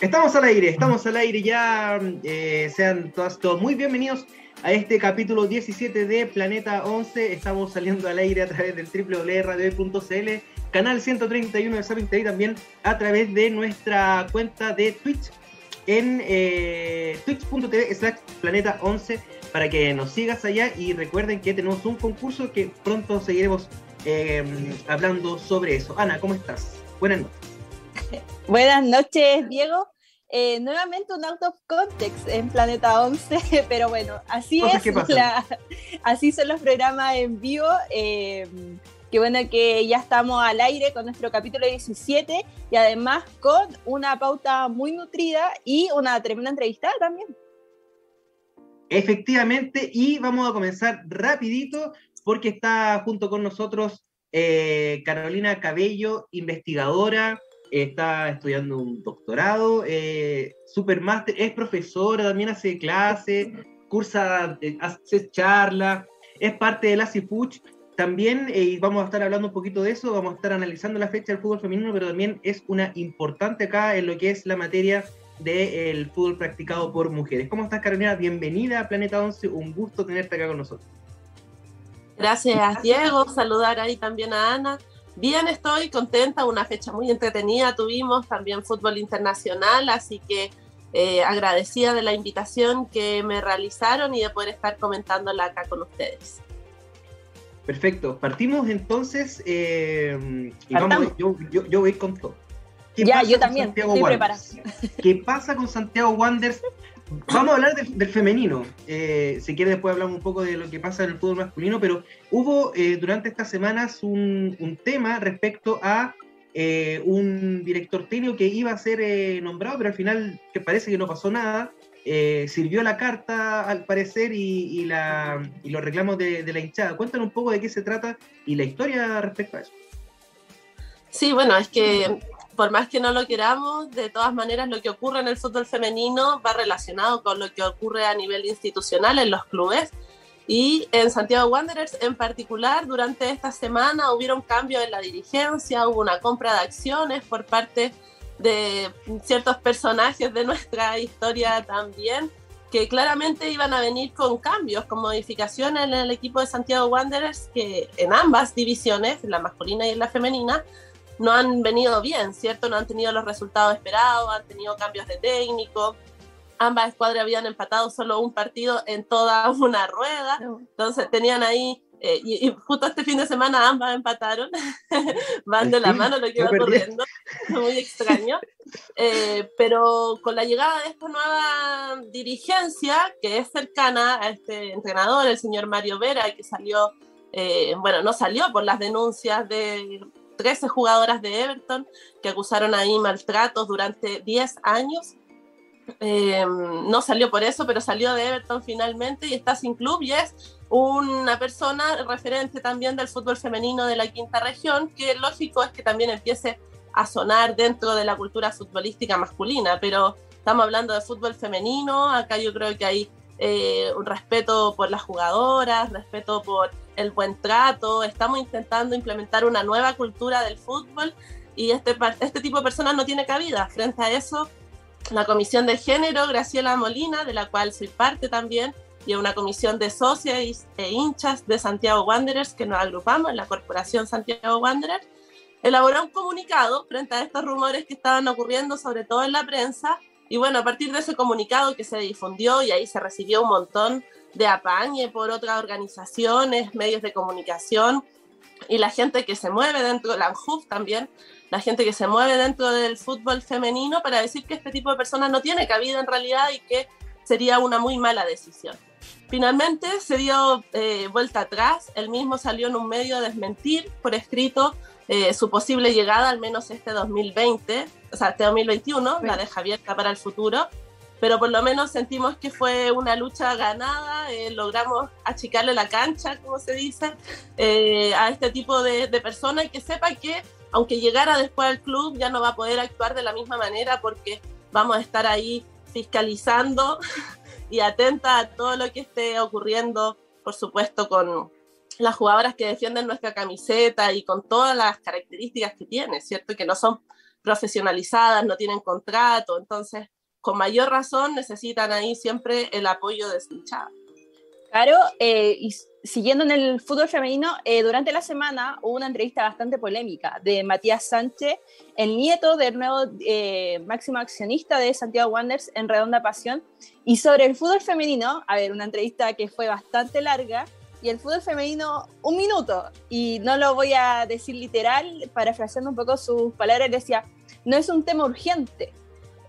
Estamos al aire, estamos al aire ya. Eh, sean todas, todos muy bienvenidos a este capítulo 17 de Planeta 11. Estamos saliendo al aire a través del www.radio.cl, canal 131 de Sapin y también a través de nuestra cuenta de Twitch en eh, twitch.tv slash planeta 11 para que nos sigas allá y recuerden que tenemos un concurso que pronto seguiremos eh, hablando sobre eso. Ana, ¿cómo estás? Buenas noches. Buenas noches, Diego. Eh, nuevamente un out of context en Planeta 11, pero bueno, así es, así son los programas en vivo. Eh, Qué bueno que ya estamos al aire con nuestro capítulo 17 y además con una pauta muy nutrida y una tremenda entrevista también. Efectivamente, y vamos a comenzar rapidito porque está junto con nosotros eh, Carolina Cabello, investigadora, está estudiando un doctorado, eh, supermaster, es profesora, también hace clases, cursa, eh, hace charlas, es parte de la CIPUCH también, eh, y vamos a estar hablando un poquito de eso, vamos a estar analizando la fecha del fútbol femenino, pero también es una importante acá en lo que es la materia del fútbol practicado por mujeres. ¿Cómo estás, Carolina? Bienvenida a Planeta 11, un gusto tenerte acá con nosotros. Gracias, Diego. Saludar ahí también a Ana. Bien, estoy contenta, una fecha muy entretenida tuvimos, también fútbol internacional, así que eh, agradecida de la invitación que me realizaron y de poder estar comentándola acá con ustedes. Perfecto, partimos entonces eh, y vamos, yo, yo, voy con todo. ya, yo también, estoy preparada. ¿Qué pasa con Santiago Wanderers? Vamos a hablar del, femenino. Eh, si quiere después hablamos un poco de lo que pasa en el fútbol masculino, pero hubo eh, durante estas semanas un, tema respecto a un director técnico que iba a ser nombrado, pero al final que parece que no pasó nada. Eh, sirvió la carta al parecer y, la, los reclamos de, la hinchada. Cuéntanos un poco de qué se trata y la historia respecto a eso. Sí, bueno, es que por más que no lo queramos, de todas maneras lo que ocurre en el fútbol femenino va relacionado con lo que ocurre a nivel institucional en los clubes. Y en Santiago Wanderers en particular, durante esta semana hubieron cambios en la dirigencia, hubo una compra de acciones por parte de ciertos personajes de nuestra historia también, que claramente iban a venir con cambios, con modificaciones en el equipo de Santiago Wanderers, que en ambas divisiones, la masculina y en la femenina, no han venido bien, ¿cierto? No han tenido los resultados esperados, han tenido cambios de técnico. Ambas escuadras habían empatado solo un partido en toda una rueda, entonces tenían ahí eh, y, justo este fin de semana ambas empataron, van de la mano lo que va ocurriendo, muy extraño. Eh, pero con la llegada de esta nueva dirigencia, que es cercana a este entrenador, el señor Mario Vera, que salió, eh, bueno, no salió por las denuncias de 13 jugadoras de Everton que acusaron ahí maltratos durante 10 años. no salió por eso, pero salió de Everton finalmente y está sin club y es una persona referente también del fútbol femenino de la quinta región, que lógico es que también empiece a sonar dentro de la cultura futbolística masculina, pero estamos hablando de fútbol femenino, acá yo creo que hay eh, un respeto por las jugadoras, respeto por el buen trato, estamos intentando implementar una nueva cultura del fútbol y este, este tipo de personas no tiene cabida. Frente a eso, la Comisión de Género, Graciela Molina, de la cual soy parte también, y una comisión de socios e hinchas de Santiago Wanderers que nos agrupamos en la Corporación Santiago Wanderers, elaboró un comunicado frente a estos rumores que estaban ocurriendo, sobre todo en la prensa. Y bueno, a partir de ese comunicado que se difundió y ahí se recibió un montón de apañe por otras organizaciones, medios de comunicación y la gente que se mueve dentro, la ANJUF también, la gente que se mueve dentro del fútbol femenino para decir que este tipo de personas no tiene cabida en realidad y que sería una muy mala decisión. Finalmente se dio eh, vuelta atrás, él mismo salió en un medio a desmentir por escrito eh, su posible llegada, al menos este 2020, o sea, este 2021, la deja abierta para el futuro, pero por lo menos sentimos que fue una lucha ganada, eh, logramos achicarle la cancha, como se dice, a este tipo de, de persona y que sepa que aunque llegara después al club ya no va a poder actuar de la misma manera porque vamos a estar ahí fiscalizando y atenta a todo lo que esté ocurriendo, por supuesto, con las jugadoras que defienden nuestra camiseta y con todas las características que tiene, ¿cierto? Que no son profesionalizadas, no tienen contrato, entonces con mayor razón necesitan ahí siempre el apoyo de su hinchada. Claro, eh, y siguiendo en el fútbol femenino, eh, durante la semana hubo una entrevista bastante polémica de Matías Sánchez, el nieto del nuevo eh, máximo accionista de Santiago Wanderers en Redonda Pasión, y sobre el fútbol femenino, a ver, una entrevista que fue bastante larga, y el fútbol femenino un minuto, y no lo voy a decir literal, parafraseando un poco sus palabras, decía, no es un tema urgente,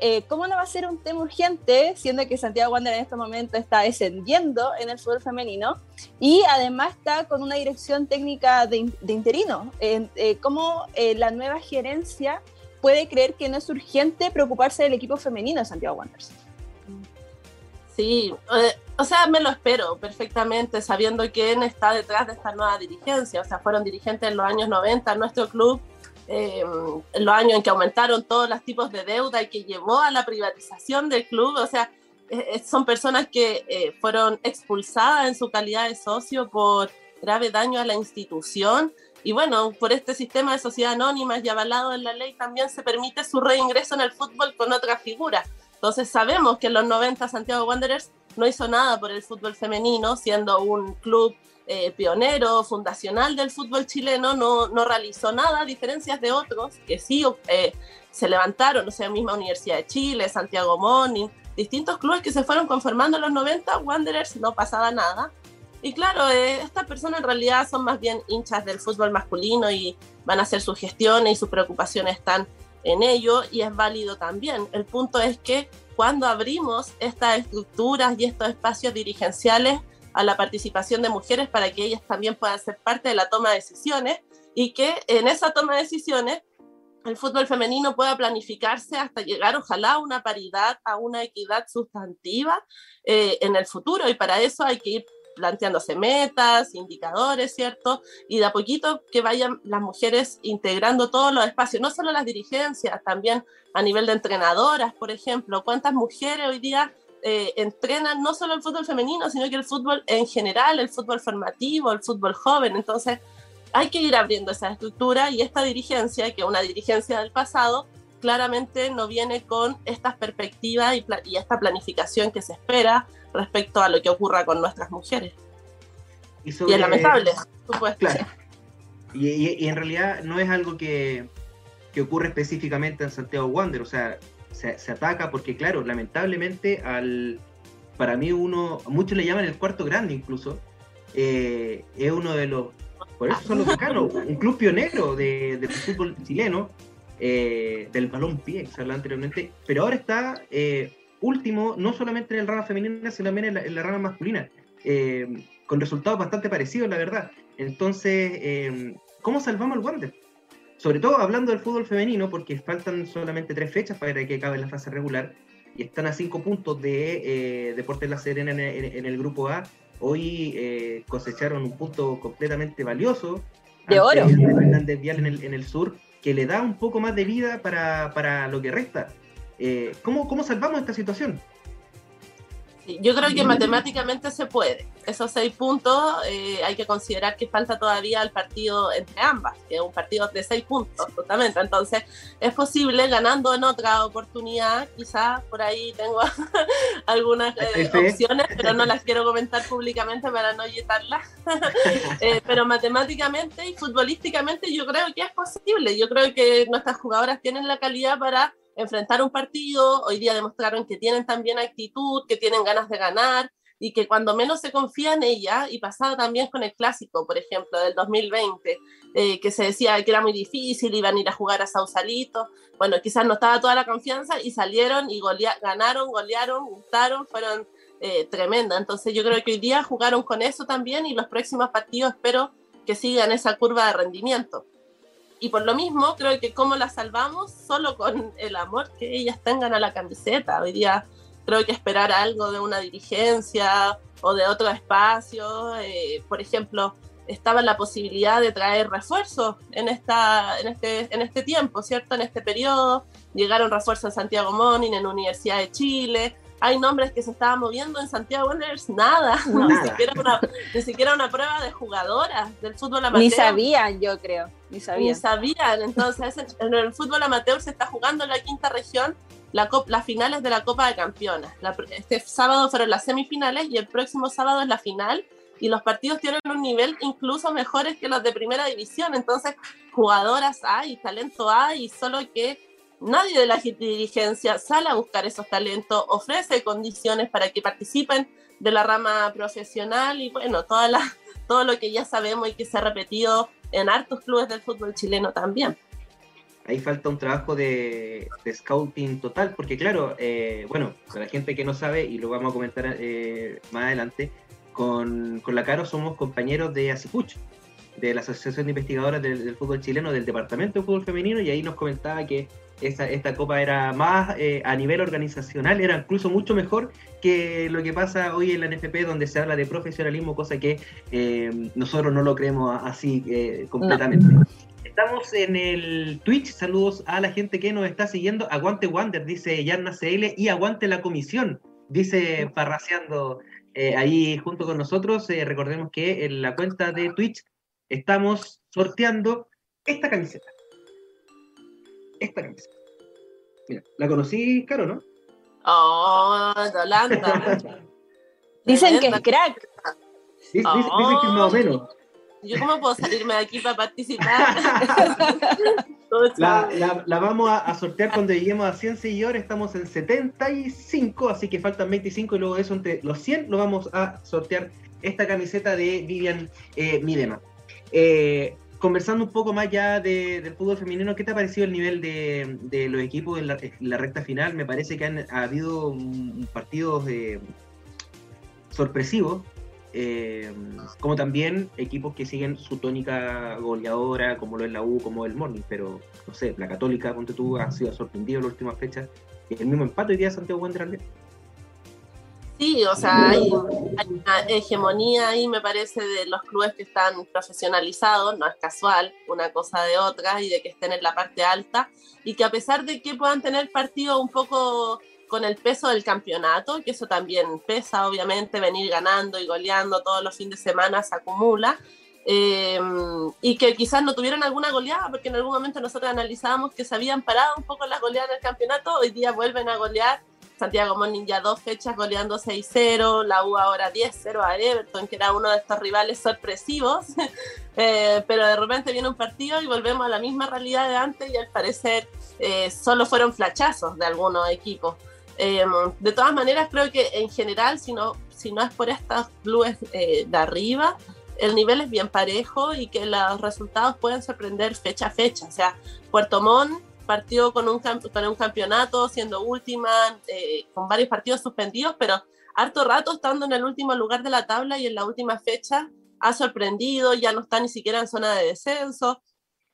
eh, ¿cómo no va a ser un tema urgente, siendo que Santiago Wander en este momento está descendiendo en el fútbol femenino y además está con una dirección técnica de, interino? Eh, ¿Cómo eh, la nueva gerencia puede creer que no es urgente preocuparse del equipo femenino de Santiago Wanderers? Sí, o sea, me lo espero perfectamente, sabiendo quién está detrás de esta nueva dirigencia. O sea, fueron dirigentes en los años 90 en nuestro club eh, los años en que aumentaron todos los tipos de deuda y que llevó a la privatización del club. O sea, son personas que eh, fueron expulsadas en su calidad de socio por grave daño a la institución. Y bueno, por este sistema de sociedad anónima y avalado en la ley también se permite su reingreso en el fútbol con otra figura. Entonces sabemos que en los 90 Santiago Wanderers no hizo nada por el fútbol femenino, siendo un club eh, pionero, fundacional del fútbol chileno, no, no, realizó nada, a diferencias de otros que sí eh, se levantaron, o sea, misma Universidad de Chile, Santiago Morning, distintos clubes que se fueron conformando en los 90, Wanderers no pasaba nada. Y claro, eh, estas personas en realidad son más bien hinchas del fútbol masculino y van a hacer sus gestiones y sus preocupaciones están en ello y es válido también. El punto es que cuando abrimos estas estructuras y estos espacios dirigenciales, a la participación de mujeres para que ellas también puedan ser parte de la toma de decisiones y que en esa toma de decisiones el fútbol femenino pueda planificarse hasta llegar, ojalá, a una paridad, a una equidad sustantiva eh, en el futuro. Y para eso hay que ir planteándose metas, indicadores, ¿cierto? Y de a poquito que vayan las mujeres integrando todos los espacios, no solo las dirigencias, también a nivel de entrenadoras, por ejemplo. ¿Cuántas mujeres hoy día eh, entrenan no solo el fútbol femenino, sino que el fútbol en general, el fútbol formativo, el fútbol joven. Entonces, hay que ir abriendo esa estructura y esta dirigencia, que es una dirigencia del pasado, claramente no viene con estas perspectivas y, y esta planificación que se espera respecto a lo que ocurra con nuestras mujeres. Y, es lamentable, supuesto. Y, en realidad no es algo que, que ocurre específicamente en Santiago Wander, o sea, se, ataca porque, claro, lamentablemente, al para mí uno, muchos le llaman el cuarto grande incluso, eh, es uno de los, por eso son los decanos, un club pionero de, del fútbol chileno, eh, del balón pie, que se hablaba anteriormente, pero ahora está eh, último, no solamente en el rama femenina, sino también en la, rama masculina, con resultados bastante parecidos, la verdad. Entonces, ¿cómo salvamos al Wander? Sobre todo hablando del fútbol femenino, porque faltan solamente tres fechas para que acabe la fase regular, y están a cinco puntos de eh, Deportes La Serena en, el grupo A. Hoy eh, cosecharon un punto completamente valioso. De oro. Fernández Vial en el, en el sur, que le da un poco más de vida para, para lo que resta. Eh, ¿cómo, ¿Cómo salvamos esta situación? Yo creo que matemáticamente se puede. Esos seis puntos eh, hay que considerar que falta todavía el partido entre ambas, que es un partido de seis puntos, justamente. Entonces, es posible ganando en otra oportunidad. Quizás por ahí tengo algunas eh, opciones, pero no las quiero comentar públicamente para no yetarlas. Eh, pero matemáticamente y futbolísticamente yo creo que es posible. Yo creo que nuestras jugadoras tienen la calidad para enfrentar un partido, hoy día demostraron que tienen también actitud, que tienen ganas de ganar y que cuando menos se confía en ella, y pasaba también con el clásico, por ejemplo, del 2020, eh, que se decía que era muy difícil, iban a ir a jugar a Sausalito, bueno, quizás no estaba toda la confianza y salieron y ganaron, golearon, gustaron, fueron eh, tremendas. Entonces yo creo que hoy día jugaron con eso también y los próximos partidos espero que sigan esa curva de rendimiento y por lo mismo creo que cómo la salvamos solo con el amor que ellas tengan a la camiseta. Hoy día creo que esperar algo de una dirigencia o de otro espacio, eh, por ejemplo, estaba la posibilidad de traer refuerzos en, esta, en, este, en este tiempo, ¿cierto? En este periodo. Llegaron refuerzos en Santiago Morning, en Universidad de Chile. Hay nombres que se estaban moviendo en Santiago Wanderers, nada, Ni, siquiera una, ni siquiera una prueba de jugadoras del fútbol amateur. Ni sabían, yo creo Ni sabían. Ni sabían. Entonces, en el fútbol amateur se está jugando en la quinta región la las finales de la Copa de Campeones. este sábado fueron las semifinales y el próximo sábado es la final. Y los partidos tienen un nivel incluso mejores que los de primera división. Entonces, jugadoras hay, talento hay, solo que nadie de la dirigencia sale a buscar esos talentos, ofrece condiciones para que participen de la rama profesional y bueno, toda la, todo lo que ya sabemos y que se ha repetido en hartos clubes del fútbol chileno también. Ahí falta un trabajo de, scouting total, porque claro, eh, bueno, para la gente que no sabe, y lo vamos a comentar eh, más adelante, con, con, la Caro somos compañeros de ASIPUCH, de la Asociación de Investigadoras del, Fútbol Chileno, del Departamento de Fútbol Femenino, y ahí nos comentaba que esta, esta copa era más eh, a nivel organizacional, era incluso mucho mejor que lo que pasa hoy en la NFP, donde se habla de profesionalismo, cosa que eh, nosotros no lo creemos así eh, completamente. Estamos en el Twitch, saludos a la gente que nos está siguiendo. Aguante Wander, dice Yarna CL, y aguante la comisión, dice Parraseando ahí junto con nosotros. recordemos que en la cuenta de Twitch estamos sorteando esta camiseta. Esta camiseta. Mira, la conocí, Caro, ¿no? Oh, Yolanda. dicen que es crack. Dicen, que es más o menos. ¿Yo cómo puedo salirme de aquí para participar? la, la, vamos a, sortear cuando lleguemos a 100 seguidores. Estamos en 75, así que faltan 25 y luego de eso entre los 100 lo vamos a sortear esta camiseta de Vivian eh, Midema. Eh, conversando un poco más ya del fútbol femenino, ¿qué te ha parecido el nivel de, los equipos en la, recta final? Me parece que han ha habido partidos eh, sorpresivos, eh, como también equipos que siguen su tónica goleadora, como lo es la U, como el Morning, pero no sé, la Católica, ponte tú, ha sido sorprendido en las últimas fechas. El mismo empate hoy día de Santiago Wanderers Sí, o sea, hay, una hegemonía ahí, me parece, de los clubes que están profesionalizados, no es casual una cosa de otra y de que estén en la parte alta y que a pesar de que puedan tener partidos un poco con el peso del campeonato, que eso también pesa, obviamente, venir ganando y goleando todos los fines de semana se acumula, eh, y que quizás no tuvieron alguna goleada, porque en algún momento nosotros analizábamos que se habían parado un poco las goleadas en el campeonato, hoy día vuelven a golear Santiago Morning ya dos fechas goleando 6-0, la U ahora 10-0 a Everton, que era uno de estos rivales sorpresivos, eh, pero de repente viene un partido y volvemos a la misma realidad de antes y al parecer eh, solo fueron flachazos de algunos equipos. Eh, de todas maneras, creo que en general, si no, si no es por estas clubes de arriba, el nivel es bien parejo y que los resultados pueden sorprender fecha a fecha. O sea, Puerto Montt partió con un, con un campeonato, siendo última, eh, con varios partidos suspendidos, pero harto rato estando en el último lugar de la tabla y en la última fecha ha sorprendido, ya no está ni siquiera en zona de descenso.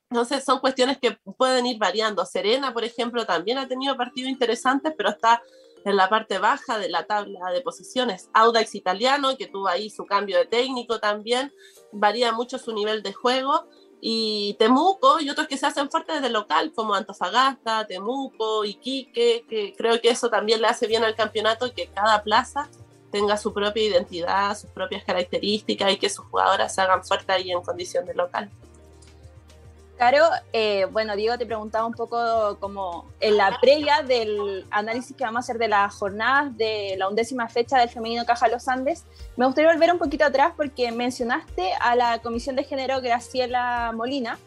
Entonces son cuestiones que pueden ir variando. Serena, por ejemplo, también ha tenido partidos interesantes, pero está en la parte baja de la tabla de posiciones. Audax italiano, que tuvo ahí su cambio de técnico también, varía mucho su nivel de juego y Temuco y otros que se hacen fuertes desde local, como Antofagasta, Temuco, Iquique, que creo que eso también le hace bien al campeonato, que cada plaza tenga su propia identidad, sus propias características y que sus jugadoras se hagan fuertes ahí en condición de local. Caro, eh, bueno, Diego te preguntaba un poco como en la previa del análisis que vamos a hacer de las jornadas de la undécima fecha del femenino Caja Los Andes. Me gustaría volver un poquito atrás porque mencionaste a la Comisión de Género Graciela Molina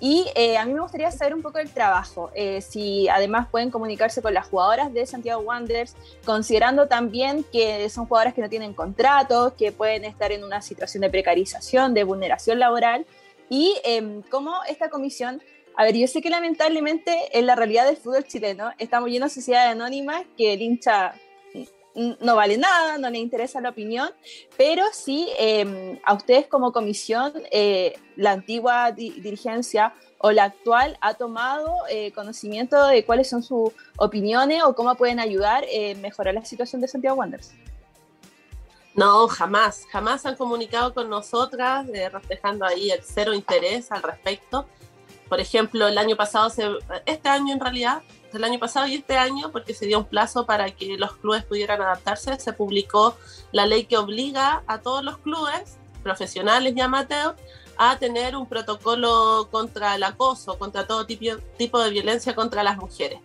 y eh, a mí me gustaría saber un poco del trabajo, eh, si además pueden comunicarse con las jugadoras de Santiago Wanderers, considerando también que son jugadoras que no tienen contratos, que pueden estar en una situación de precarización, de vulneración laboral y eh, cómo esta comisión, a ver, yo sé que lamentablemente en la realidad del fútbol chileno estamos llenos de sociedades anónimas que el hincha no vale nada, no le interesa la opinión, pero sí em, a ustedes como comisión, eh, la antigua dirigencia o la actual ha tomado eh, conocimiento de cuáles son sus opiniones o cómo pueden ayudar a mejorar la situación de Santiago Wanderers. No, jamás, jamás han comunicado con nosotras, eh, reflejando ahí el cero interés al respecto. Por ejemplo, el año pasado, este año en realidad, el año pasado y este año, porque se dio un plazo para que los clubes pudieran adaptarse, se publicó la ley que obliga a todos los clubes, profesionales y amateurs, a tener un protocolo contra el acoso, contra todo tipo de violencia contra las mujeres.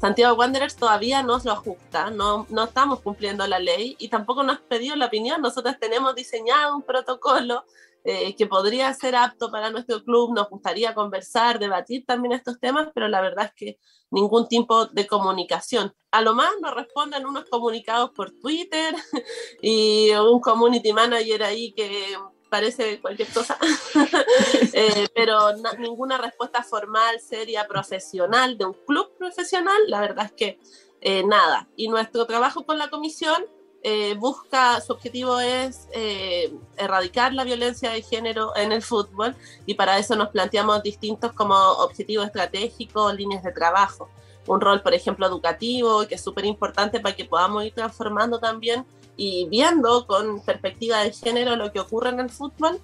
Santiago Wanderers todavía nos lo ajusta, no, no estamos cumpliendo la ley y tampoco nos ha pedido la opinión. Nosotros tenemos diseñado un protocolo eh, que podría ser apto para nuestro club. Nos gustaría conversar, debatir también estos temas, pero la verdad es que ningún tipo de comunicación. A lo más nos responden unos comunicados por Twitter y un community manager ahí que parece cualquier cosa, eh, pero ninguna respuesta formal, seria, profesional de un club profesional, la verdad es que eh, nada. Y nuestro trabajo con la comisión eh, busca, su objetivo es erradicar la violencia de género en el fútbol y para eso nos planteamos distintos como objetivo estratégico, líneas de trabajo. Un rol, por ejemplo, educativo, que es súper importante para que podamos ir transformando también y viendo con perspectiva de género lo que ocurre en el fútbol,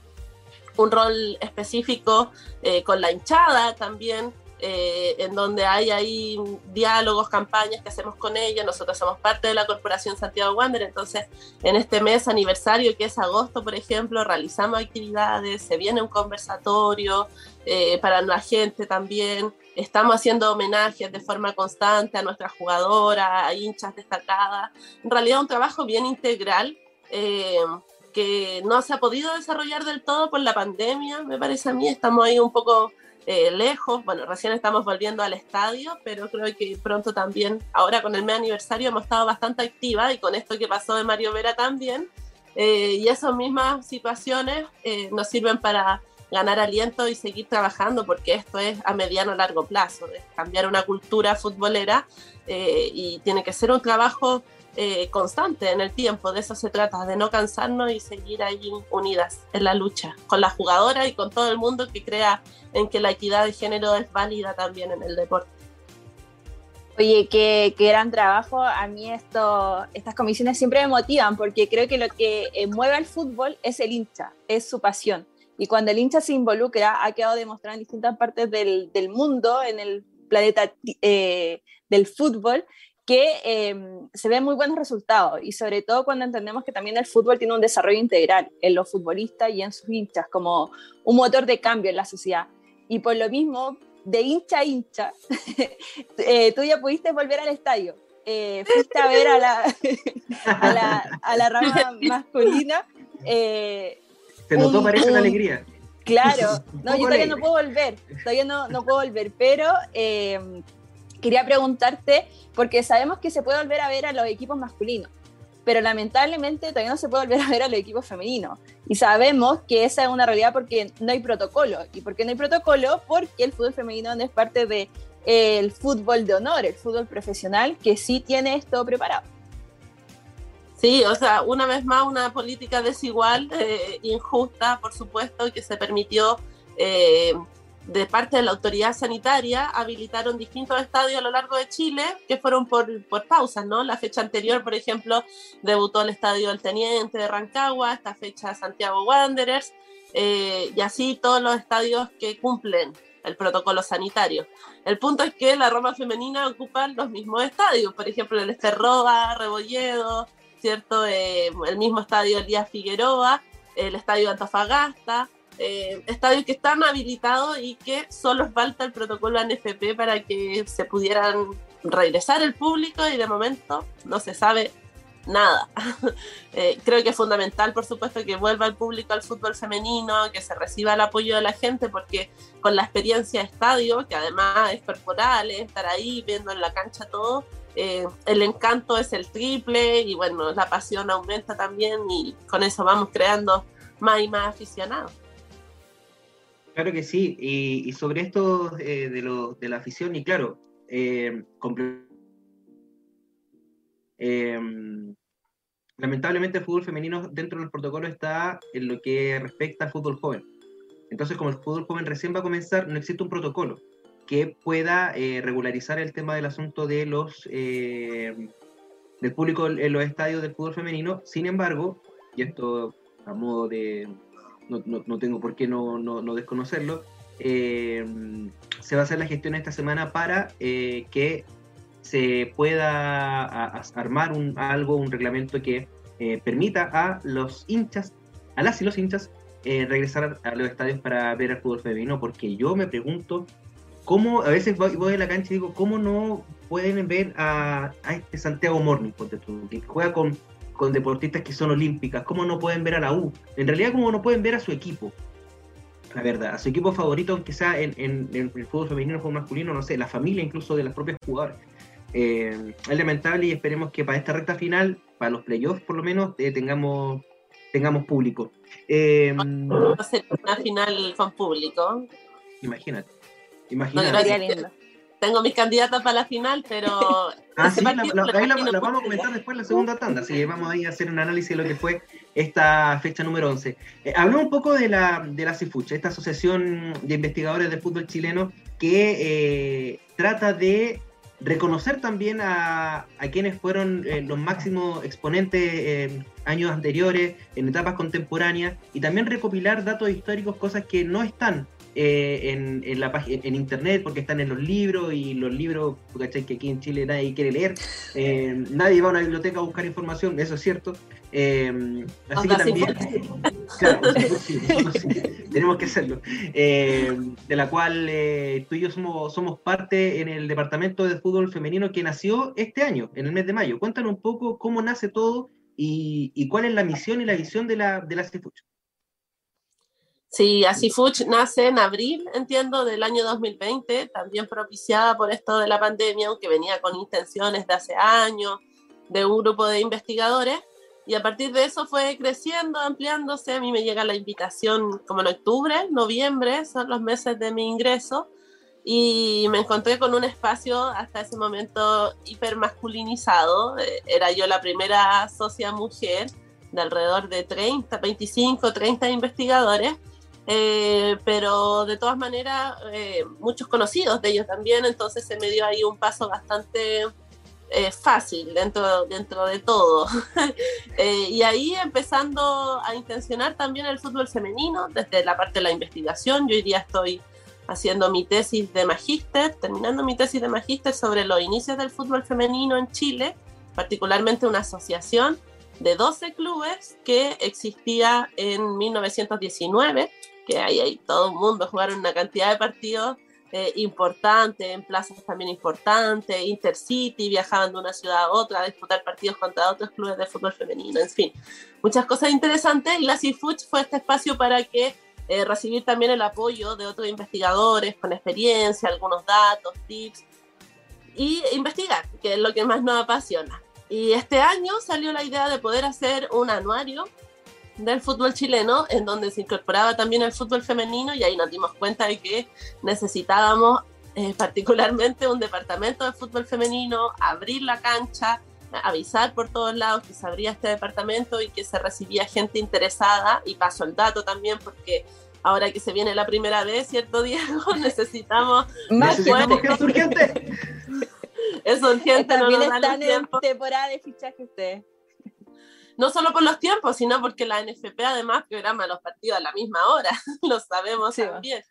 un rol específico eh, con la hinchada también, eh, en donde hay ahí diálogos, campañas que hacemos con ella. Nosotros somos parte de la Corporación Santiago Wander, entonces en este mes aniversario que es agosto, por ejemplo, realizamos actividades, se viene un conversatorio eh, para la gente también. Estamos haciendo homenajes de forma constante a nuestras jugadoras, a hinchas destacadas. En realidad un trabajo bien integral eh, que no se ha podido desarrollar del todo por la pandemia, me parece a mí. Estamos ahí un poco eh, lejos. Bueno, recién estamos volviendo al estadio, pero creo que pronto también, ahora con el mes aniversario, hemos estado bastante activa y con esto que pasó de Mario Vera también. Eh, y esas mismas situaciones nos sirven para ganar aliento y seguir trabajando porque esto es a mediano largo plazo, es cambiar una cultura futbolera eh, y tiene que ser un trabajo eh, constante en el tiempo, de eso se trata, de no cansarnos y seguir ahí unidas en la lucha con la jugadora y con todo el mundo que crea en que la equidad de género es válida también en el deporte. Oye, qué, gran trabajo. A mí esto, estas comisiones siempre me motivan porque creo que lo que eh, mueve al fútbol es el hincha, es su pasión. Y cuando el hincha se involucra, ha quedado demostrado en distintas partes del, del mundo, en el planeta eh, del fútbol, que em, se ven muy buenos resultados y sobre todo cuando entendemos que también el fútbol tiene un desarrollo integral en los futbolistas y en sus hinchas como un motor de cambio en la sociedad. Y por lo mismo, de hincha a hincha, eh, tú ya pudiste volver al estadio. Eh, fuiste a ver a la, a la, a la rama masculina. Eh, se notó, parece, la alegría. Claro, no, yo todavía no puedo volver, todavía no, no puedo volver, pero eh, quería preguntarte, porque sabemos que se puede volver a ver a los equipos masculinos, pero lamentablemente todavía no se puede volver a ver a los equipos femeninos. Y sabemos que esa es una realidad porque no hay protocolo. ¿Y por qué no hay protocolo? Porque el fútbol femenino no es parte del de, el fútbol de honor, el fútbol profesional, que sí tiene esto preparado. Sí, o sea, una vez más una política desigual, eh, injusta, por supuesto, que se permitió eh, de parte de la autoridad sanitaria, habilitaron distintos estadios a lo largo de Chile que fueron por, por pausas, ¿no? La fecha anterior, por ejemplo, debutó el estadio del Teniente de Rancagua, esta fecha Santiago Wanderers, eh, y así todos los estadios que cumplen el protocolo sanitario. El punto es que la Roma femenina ocupa los mismos estadios, por ejemplo, el Esterroa, Rebolledo, ¿cierto? Eh, el mismo estadio Elías Figueroa, el estadio Antofagasta, eh, estadios que están habilitados y que solo falta el protocolo ANFP para que se pudieran regresar el público y de momento no se sabe nada. Eh, creo que es fundamental, por supuesto, que vuelva el público al fútbol femenino, que se reciba el apoyo de la gente, porque con la experiencia de estadio, que además es corporal, es estar ahí viendo en la cancha todo, eh, el encanto es el triple y bueno, la pasión aumenta también y con eso vamos creando más y más aficionados. Claro que sí, y, sobre esto eh, de, lo, de, la afición, y claro, eh, lamentablemente el fútbol femenino dentro del protocolo está en lo que respecta al fútbol joven. Entonces, como el fútbol joven recién va a comenzar, no existe un protocolo que pueda eh, regularizar el tema del asunto de los eh, del público en los estadios del fútbol femenino. Sin embargo, y esto a modo de no, no, tengo por qué no, no desconocerlo, eh, se va a hacer la gestión esta semana para que se pueda armar un, algo, un reglamento que permita a los hinchas, a las y los hinchas, eh, regresar a los estadios para ver el fútbol femenino, porque yo me pregunto cómo, a veces voy, voy a la cancha y digo, ¿cómo no pueden ver a, este Santiago Morning, que juega con, con deportistas que son olímpicas? ¿Cómo no pueden ver a la U? En realidad, ¿cómo no pueden ver a su equipo? la verdad, a su equipo favorito, aunque sea en, en, el fútbol femenino o fútbol masculino, no sé, la familia incluso de las propias jugadoras. Eh, es lamentable y esperemos que para esta recta final, para los playoffs por lo menos, eh, tengamos, tengamos público. Eh, Va a ser una final con público. Imagínate. Imagínate. tengo mis candidatas para la final, pero... ah, sí, la, ahí la, vamos a comentar después en la segunda tanda, así que vamos a hacer un análisis de lo que fue esta fecha número 11. Eh, habló un poco de la, de la CIFUCH, esta asociación de investigadores de fútbol chileno que trata de reconocer también a, quienes fueron eh, los máximos exponentes en años anteriores, en etapas contemporáneas, y también recopilar datos históricos, cosas que no están eh, en, en, la en internet porque están en los libros y los libros, ¿cachai? Que aquí en Chile nadie quiere leer, eh, nadie va a una biblioteca a buscar información, eso es cierto. Eh, así que también, claro, tenemos que hacerlo. de la cual tú y yo somos, somos parte en el departamento de fútbol femenino que nació este año, en el mes de mayo. Cuéntanos un poco cómo nace todo y, y cuál es la misión y la visión de la, de la CIFUCH. Sí, así Fuch nace en abril, entiendo, del año 2020, también propiciada por esto de la pandemia, aunque venía con intenciones de hace años, de un grupo de investigadores, y a partir de eso fue creciendo, ampliándose. A mí me llega la invitación como en octubre, noviembre, son los meses de mi ingreso, y me encontré con un espacio hasta ese momento hiper masculinizado. Eh, era yo la primera socia mujer de alrededor de 30, 25, 30 investigadores eh, pero de todas maneras eh, muchos conocidos de ellos también, entonces se me dio ahí un paso bastante eh, fácil dentro, dentro de todo. y ahí empezando a intencionar también el fútbol femenino desde la parte de la investigación, yo hoy día estoy haciendo mi tesis de magíster, terminando mi tesis de magíster sobre los inicios del fútbol femenino en Chile, particularmente una asociación de 12 clubes que existía en 1919 que ahí hay todo el mundo jugaron una cantidad de partidos eh, importantes, en plazas también importantes, Intercity, viajaban de una ciudad a otra a disputar partidos contra otros clubes de fútbol femenino, en fin, muchas cosas interesantes y la CIFUCH fue este espacio para que eh, recibir también el apoyo de otros investigadores con experiencia, algunos datos, tips y investigar, que es lo que más nos apasiona. Y este año salió la idea de poder hacer un anuario del fútbol chileno, en donde se incorporaba también el fútbol femenino y ahí nos dimos cuenta de que necesitábamos eh, particularmente un departamento de fútbol femenino, abrir la cancha, avisar por todos lados que se abría este departamento y que se recibía gente interesada y paso el dato también porque ahora que se viene la primera vez, ¿cierto Diego? Necesitamos más gente. Es urgente. Es urgente, no nos están en temporada de fichaje ustedes no solo por los tiempos, sino porque la NFP además programa los partidos a la misma hora, lo sabemos también.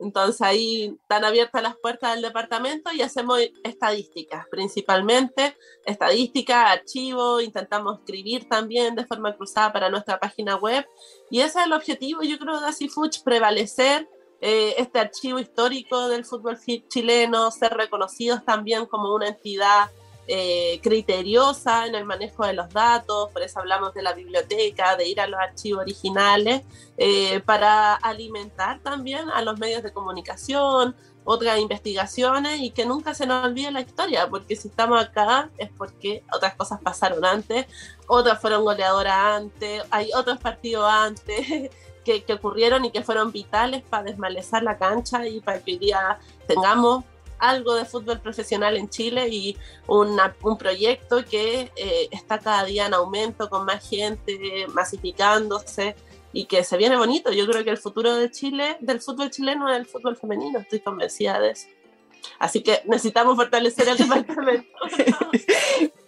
Entonces ahí están abiertas las puertas del departamento y hacemos estadísticas, principalmente estadísticas, archivos, intentamos escribir también de forma cruzada para nuestra página web. Y ese es el objetivo, yo creo, de Asifuch, prevalecer eh, este archivo histórico del fútbol chileno, ser reconocidos también como una entidad eh, criteriosa en el manejo de los datos, por eso hablamos de la biblioteca, de ir a los archivos originales, eh, para alimentar también a los medios de comunicación, otras investigaciones y que nunca se nos olvide la historia, porque si estamos acá es porque otras cosas pasaron antes, otras fueron goleadoras antes, hay otros partidos antes. Que, que ocurrieron y que fueron vitales para desmalezar la cancha y para que hoy día tengamos algo de fútbol profesional en Chile y un proyecto que eh, está cada día en aumento con más gente, masificándose y que se viene bonito. Yo creo que el futuro de Chile, del fútbol chileno es el fútbol femenino, estoy convencida de eso. Así que necesitamos fortalecer el departamento.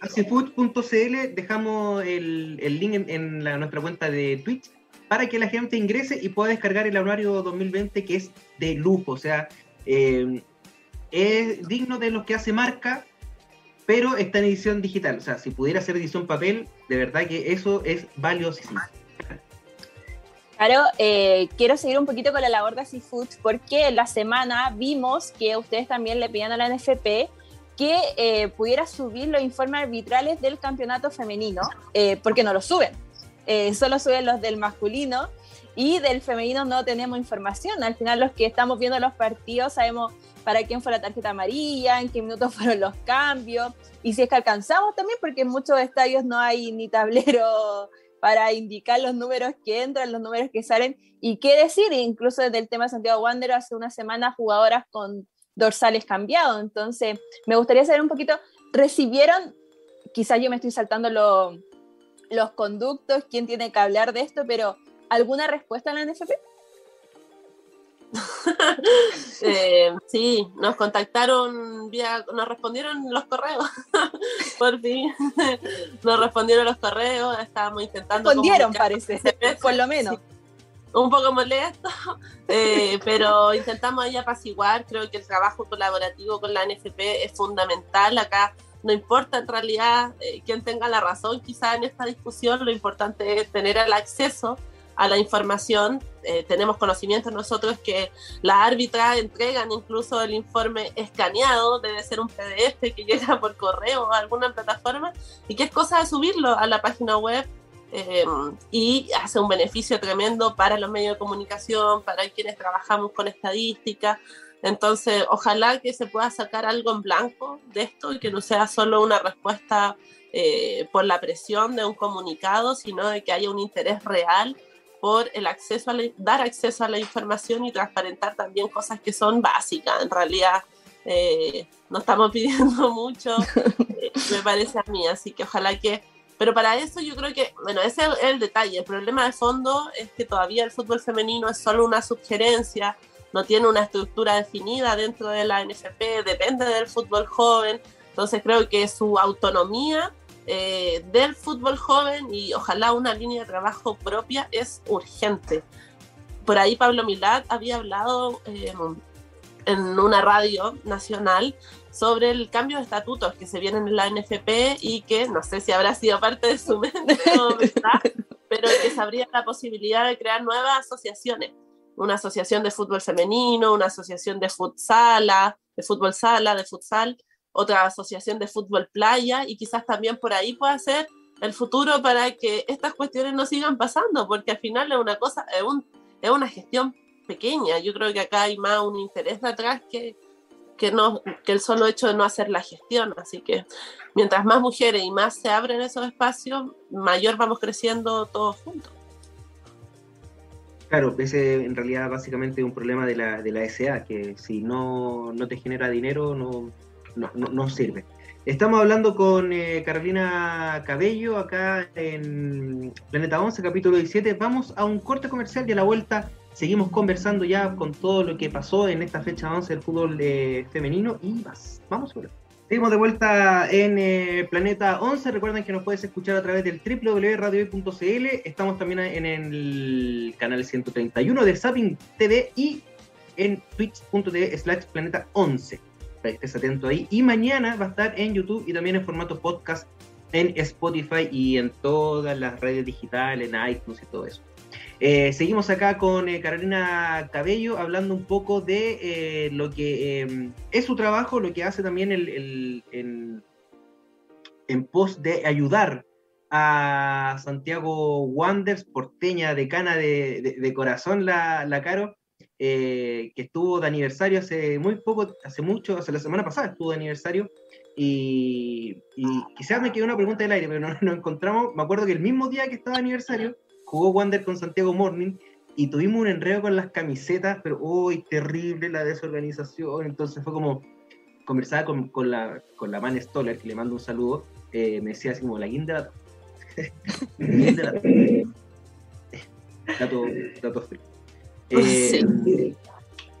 Asifood.cl dejamos el, el link en, nuestra cuenta de Twitch para que la gente ingrese y pueda descargar el anuario 2020 que es de lujo, o sea, eh, es digno de los que hace marca, pero está en edición digital. O sea, si pudiera ser edición papel, de verdad que eso es valiosísimo. Claro, eh, quiero seguir un poquito con la labor de Seafood porque la semana vimos que ustedes también le pedían a la NFP que eh, pudiera subir los informes arbitrales del campeonato femenino, eh, porque no lo suben, solo suben los del masculino y del femenino no tenemos información. Al final los que estamos viendo los partidos sabemos para quién fue la tarjeta amarilla, en qué minutos fueron los cambios y si es que alcanzamos también, porque en muchos estadios no hay ni tablero para indicar los números que entran, los números que salen y qué decir, incluso desde el tema de Santiago Wander hace una semana jugadoras con dorsales cambiados, entonces me gustaría saber un poquito, ¿recibieron, quizás yo me estoy saltando los conductos, quién tiene que hablar de esto, pero alguna respuesta en la NFP? Eh, sí, nos contactaron vía, nos respondieron los correos, por fin, nos respondieron los correos, estábamos intentando. Respondieron, parece, por lo menos. un poco molesto, eh, pero intentamos ahí apaciguar, creo que el trabajo colaborativo con la NFP es fundamental acá. No importa en realidad eh, quién tenga la razón, quizá en esta discusión lo importante es tener el acceso a la información. Eh, tenemos conocimiento nosotros que las árbitras entregan incluso el informe escaneado, debe ser un PDF que llega por correo o alguna plataforma, y que es cosa de subirlo a la página web eh, y hace un beneficio tremendo para los medios de comunicación, para quienes trabajamos con estadística. Entonces, ojalá que se pueda sacar algo en blanco de esto y que no sea solo una respuesta eh, por la presión de un comunicado, sino de que haya un interés real por el acceso a dar acceso a la información y transparentar también cosas que son básicas. En realidad, eh, no estamos pidiendo mucho, eh, me parece a mí, así que ojalá que... Pero para eso yo creo que, bueno, ese es el detalle. El problema de fondo es que todavía el fútbol femenino es solo una sugerencia, no tiene una estructura definida dentro de la NFP, depende del fútbol joven. Entonces creo que su autonomía eh, del fútbol joven y ojalá una línea de trabajo propia es urgente. Por ahí Pablo Milad había hablado eh, en una radio nacional sobre el cambio de estatutos que se vienen en la NFP y que no sé si habrá sido parte de su mente, pero que se habría la posibilidad de crear nuevas asociaciones. Una asociación de fútbol femenino, una asociación de futsala, de fútbol sala, de futsal, otra asociación de fútbol playa y quizás también por ahí pueda ser el futuro para que estas cuestiones no sigan pasando, porque al final es una cosa, es, un, es una gestión pequeña. Yo creo que acá hay más un interés detrás que, que, no, que el solo hecho de no hacer la gestión. Así que mientras más mujeres y más se abren esos espacios, mayor vamos creciendo todos juntos. Claro, ese en realidad básicamente es un problema de la, de la SA, que si no, no te genera dinero, no, no, no, sirve. Estamos hablando con eh, Carolina Cabello acá en Planeta 11, capítulo 17. Vamos a un corte comercial y a la vuelta seguimos conversando ya con todo lo que pasó en esta fecha 11 del fútbol eh, femenino y más. Vamos ver. Seguimos de vuelta en eh, Planeta 11. Recuerden que nos puedes escuchar a través del www.radio.cl. Estamos también en el canal 131 de Zapping TV y en twitch.tv slash planeta 11 estés atento ahí. Y mañana va a estar en YouTube y también en formato podcast en Spotify y en todas las redes digitales, en iTunes y todo eso. Eh, seguimos acá con eh, Carolina Cabello hablando un poco de eh, lo que em, es su trabajo, lo que hace también el, en, pos de ayudar a Santiago Wanders, porteña, decana de, de, corazón, la, la Caro, eh, que estuvo de aniversario hace muy poco, hace mucho, hace la semana pasada estuvo de aniversario, y, quizás me quedó una pregunta del aire, pero no nos encontramos, me acuerdo que el mismo día que estaba de aniversario, jugó Wander con Santiago Morning, y tuvimos un enredo con las camisetas, pero uy, terrible la desorganización, entonces fue como, conversaba con, con la, con la Man Stoller, que le mando un saludo, eh, me decía así como la guinda la... dato, dato frío. Eh,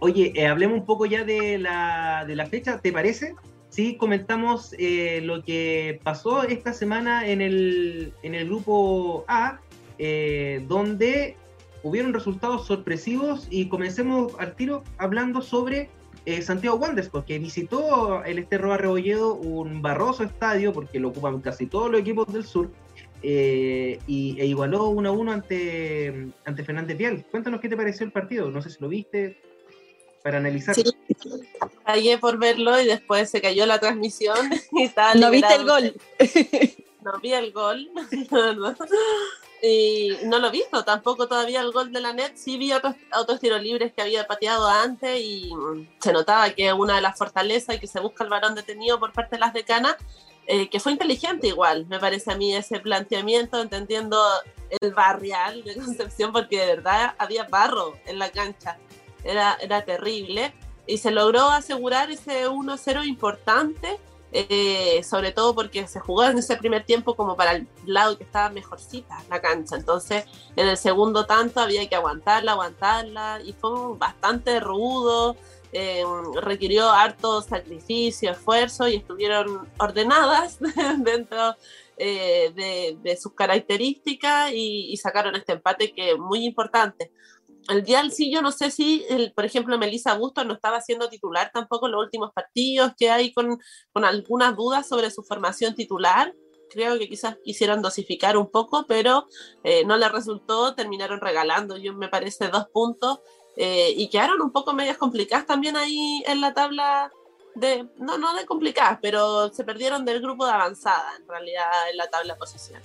oye, eh, hablemos un poco ya de la, de la fecha, ¿te parece? Sí, comentamos eh, lo que pasó esta semana en el, en el grupo A, donde hubieron resultados sorpresivos y comencemos al tiro hablando sobre Santiago Wanderers, porque visitó el Esterro Rebolledo un barroso estadio, porque lo ocupan casi todos los equipos del sur, eh, y, e igualó 1 a 1 ante, ante Fernández Vial. Cuéntanos qué te pareció el partido, no sé si lo viste, para analizar. Sí, por verlo y después se cayó la transmisión y ¿No viste el gol? No vi el gol, Y no lo he visto tampoco todavía el gol de la net. Sí vi otros, otros tiros libres que había pateado antes y se notaba que una de las fortalezas y que se busca el varón detenido por parte de las decanas, eh, que fue inteligente igual, me parece a mí ese planteamiento, entendiendo el barrial de Concepción, porque de verdad había barro en la cancha, era, era terrible. Y se logró asegurar ese 1-0 importante eh, sobre todo porque se jugó en ese primer tiempo como para el lado que estaba mejorcita la cancha, entonces en el segundo tanto había que aguantarla, aguantarla y fue bastante rudo, eh, requirió harto sacrificio, esfuerzo y estuvieron ordenadas dentro eh, de, sus características y, y, sacaron este empate que es muy importante el Dial sí, yo no sé si, por ejemplo, Melissa Bustos no estaba siendo titular tampoco en los últimos partidos, que hay con, con algunas dudas sobre su formación titular. Creo que quizás quisieron dosificar un poco, pero eh, no le resultó, terminaron regalando, yo me parece, dos puntos eh, y quedaron un poco medias complicadas también ahí en la tabla de, no, no de complicadas, pero se perdieron del grupo de avanzada en realidad en la tabla de posición.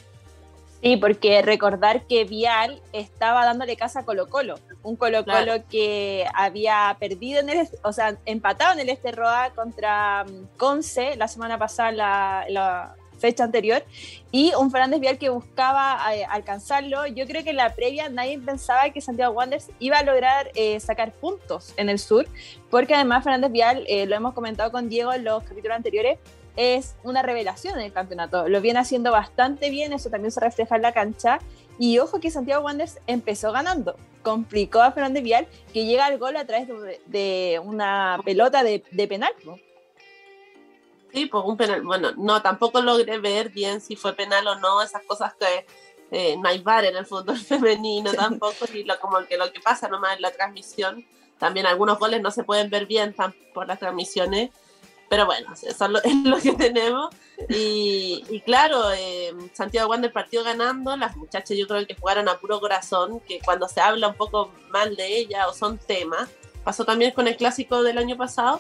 Sí, porque recordar que Vial estaba dándole casa a Colo Colo, un Colo Colo que había perdido en el, o sea, empatado en el Esterroa contra mm, Conce la semana pasada, la, fecha anterior, y un Fernández Vial que buscaba eh, alcanzarlo. Yo creo que en la previa nadie pensaba que Santiago Wanderers iba a lograr eh, sacar puntos en el sur, porque además Fernández Vial, eh, lo hemos comentado con Diego en los capítulos anteriores, es una revelación en el campeonato. Lo viene haciendo bastante bien, eso también se refleja en la cancha. Y ojo que Santiago Wanderers empezó ganando, complicó a Fernández Vial, que llega al gol a través de, una pelota de, penal. Sí, pues un penal. Bueno, no, tampoco logré ver bien si fue penal o no, esas cosas que eh, no hay bar en el fútbol femenino tampoco, y lo, como que lo que pasa nomás en la transmisión. También algunos goles no se pueden ver bien por las transmisiones pero bueno, eso es lo, que tenemos. Y, claro, eh, Santiago Wander partió ganando. Las muchachas yo creo que jugaron a puro corazón, que cuando se habla un poco mal de ella o son temas, pasó también con el clásico del año pasado,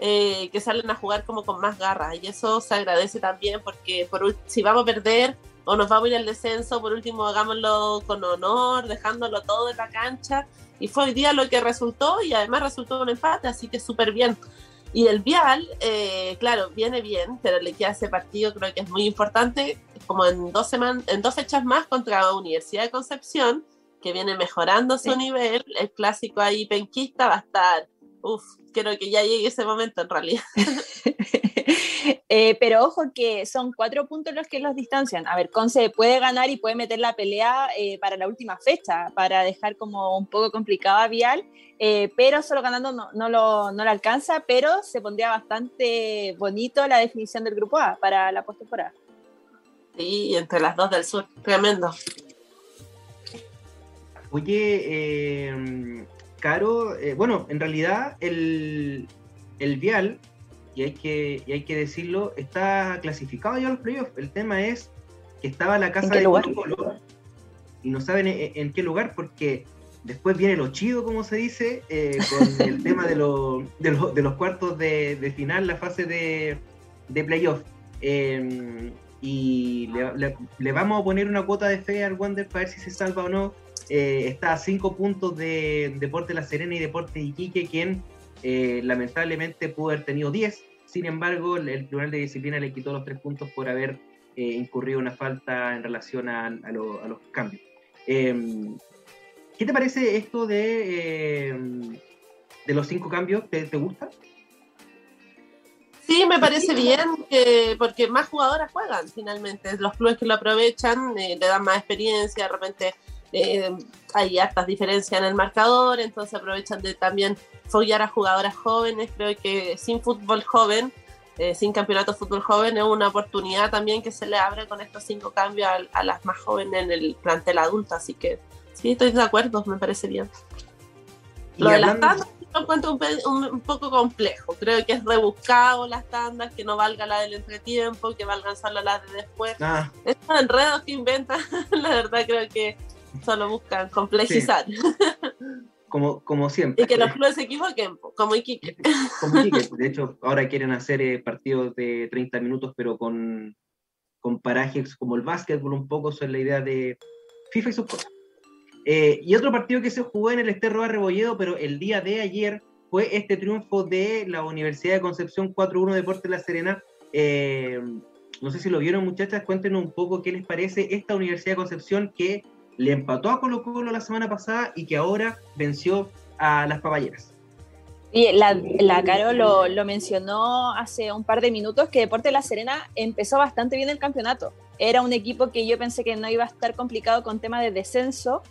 eh, que salen a jugar como con más garra. Y eso se agradece también porque por, si vamos a perder o nos vamos a ir al descenso, por último hagámoslo con honor, dejándolo todo en la cancha. Y fue hoy día lo que resultó y además resultó un empate, así que súper bien. Y el Vial, eh, claro, viene bien, pero le queda ese partido, creo que es muy importante, como en dos, semanas, en dos fechas más contra la Universidad de Concepción, que viene mejorando su nivel. El clásico ahí penquista va a estar, uff, creo que ya llegue ese momento en realidad. Eh, pero ojo que son cuatro puntos los que los distancian. A ver, Conce puede ganar y puede meter la pelea eh, para la última fecha, para dejar como un poco complicado a Vial, eh, pero solo ganando no, no, lo, no lo alcanza, pero se pondría bastante bonito la definición del grupo A para la postemporada. Sí, entre las dos del sur, tremendo. Oye, Caro, bueno, en realidad el, el Vial y hay que, hay que decirlo, está clasificado ya a los playoffs. El tema es que estaba la casa de Colo Colo y no saben en, qué lugar porque después viene lo chido, como se dice, eh, con el tema de, de, los cuartos de, final, la fase de, de playoff. Em, y le, vamos a poner una cuota de fe al Wander para ver si se salva o no. Eh, está a cinco puntos de Deporte La Serena y Deporte Iquique, quien eh, lamentablemente pudo haber tenido 10, sin embargo, el, Tribunal de Disciplina le quitó los tres puntos por haber eh, incurrido una falta en relación a, los cambios. Em, ¿Qué te parece esto de, em, de los cinco cambios? ¿Te, gusta? Sí, me parece bien, porque más jugadoras juegan finalmente. Los clubes que lo aprovechan le dan más experiencia, de repente hay hartas diferencias en el marcador, entonces aprovechan de también follar a jugadoras jóvenes. Creo que sin fútbol joven, eh, sin campeonato de fútbol joven, es una oportunidad también que se le abre con estos cinco cambios a, las más jóvenes en el plantel adulto. Así que sí, estoy de acuerdo, me parece bien. Lo de las tandas lo encuentro un, poco complejo. Creo que es rebuscado las tandas, que no valga la del entretiempo, que valgan solo las de después. Ah. Estos enredos que inventan, la verdad creo que solo buscan complejizar. Como, como siempre. Y que los clubes se equivoquen, como Iquique. Como Iquique. De hecho, ahora quieren hacer eh, partidos de 30 minutos, pero con, con parajes como el básquetbol un poco, son la idea de FIFA y sus cosas. Eh, y otro partido que se jugó en el Esterro Rebolledo, pero el día de ayer, fue este triunfo de la Universidad de Concepción 4-1 Deportes La Serena. Eh, no sé si lo vieron, muchachas, cuéntenos un poco qué les parece esta Universidad de Concepción que le empató a Colo Colo la semana pasada y que ahora venció a las Paballeras. Y la, la Caro lo, mencionó hace un par de minutos que Deporte La Serena empezó bastante bien el campeonato. Era un equipo que yo pensé que no iba a estar complicado con tema de descenso,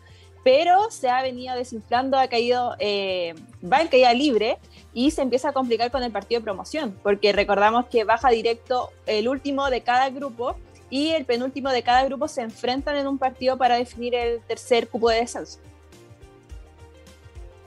pero se ha venido desinflando, ha caído, eh, va en caída libre y se empieza a complicar con el partido de promoción, porque recordamos que baja directo el último de cada grupo y el penúltimo de cada grupo se enfrentan en un partido para definir el tercer cupo de descenso.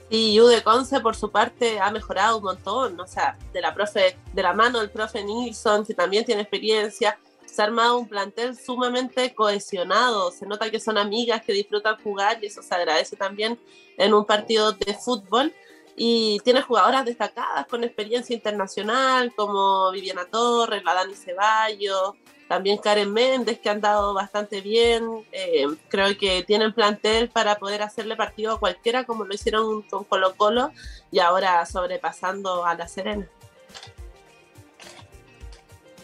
Y Ude Conce, por su parte, ha mejorado un montón, o sea, de la, profe, de la mano del profe Nilsson, que también tiene experiencia, se ha armado un plantel sumamente cohesionado. Se nota que son amigas que disfrutan jugar y eso se agradece también en un partido de fútbol. Y tiene jugadoras destacadas con experiencia internacional como Viviana Torres, la Dani Ceballos, también Karen Méndez que han dado bastante bien. Eh, creo que tienen plantel para poder hacerle partido a cualquiera como lo hicieron con Colo Colo y ahora sobrepasando a la Serena.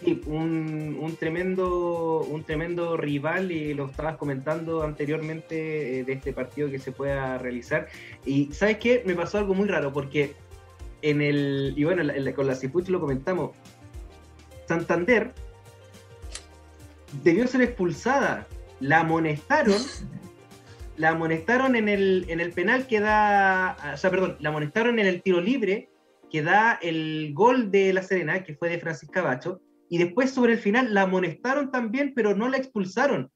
Sí, un, tremendo, un tremendo rival y lo estabas comentando anteriormente eh, de este partido que se pueda realizar. Y ¿sabes qué? Me pasó algo muy raro porque en el, y bueno, con la Cipuch lo comentamos, Santander debió ser expulsada, la amonestaron, la amonestaron en el, en el penal que da, o sea, perdón, la amonestaron en el tiro libre que da el gol de La Serena, que fue de Francisca Bacho, y después sobre el final la amonestaron también, pero no la expulsaron.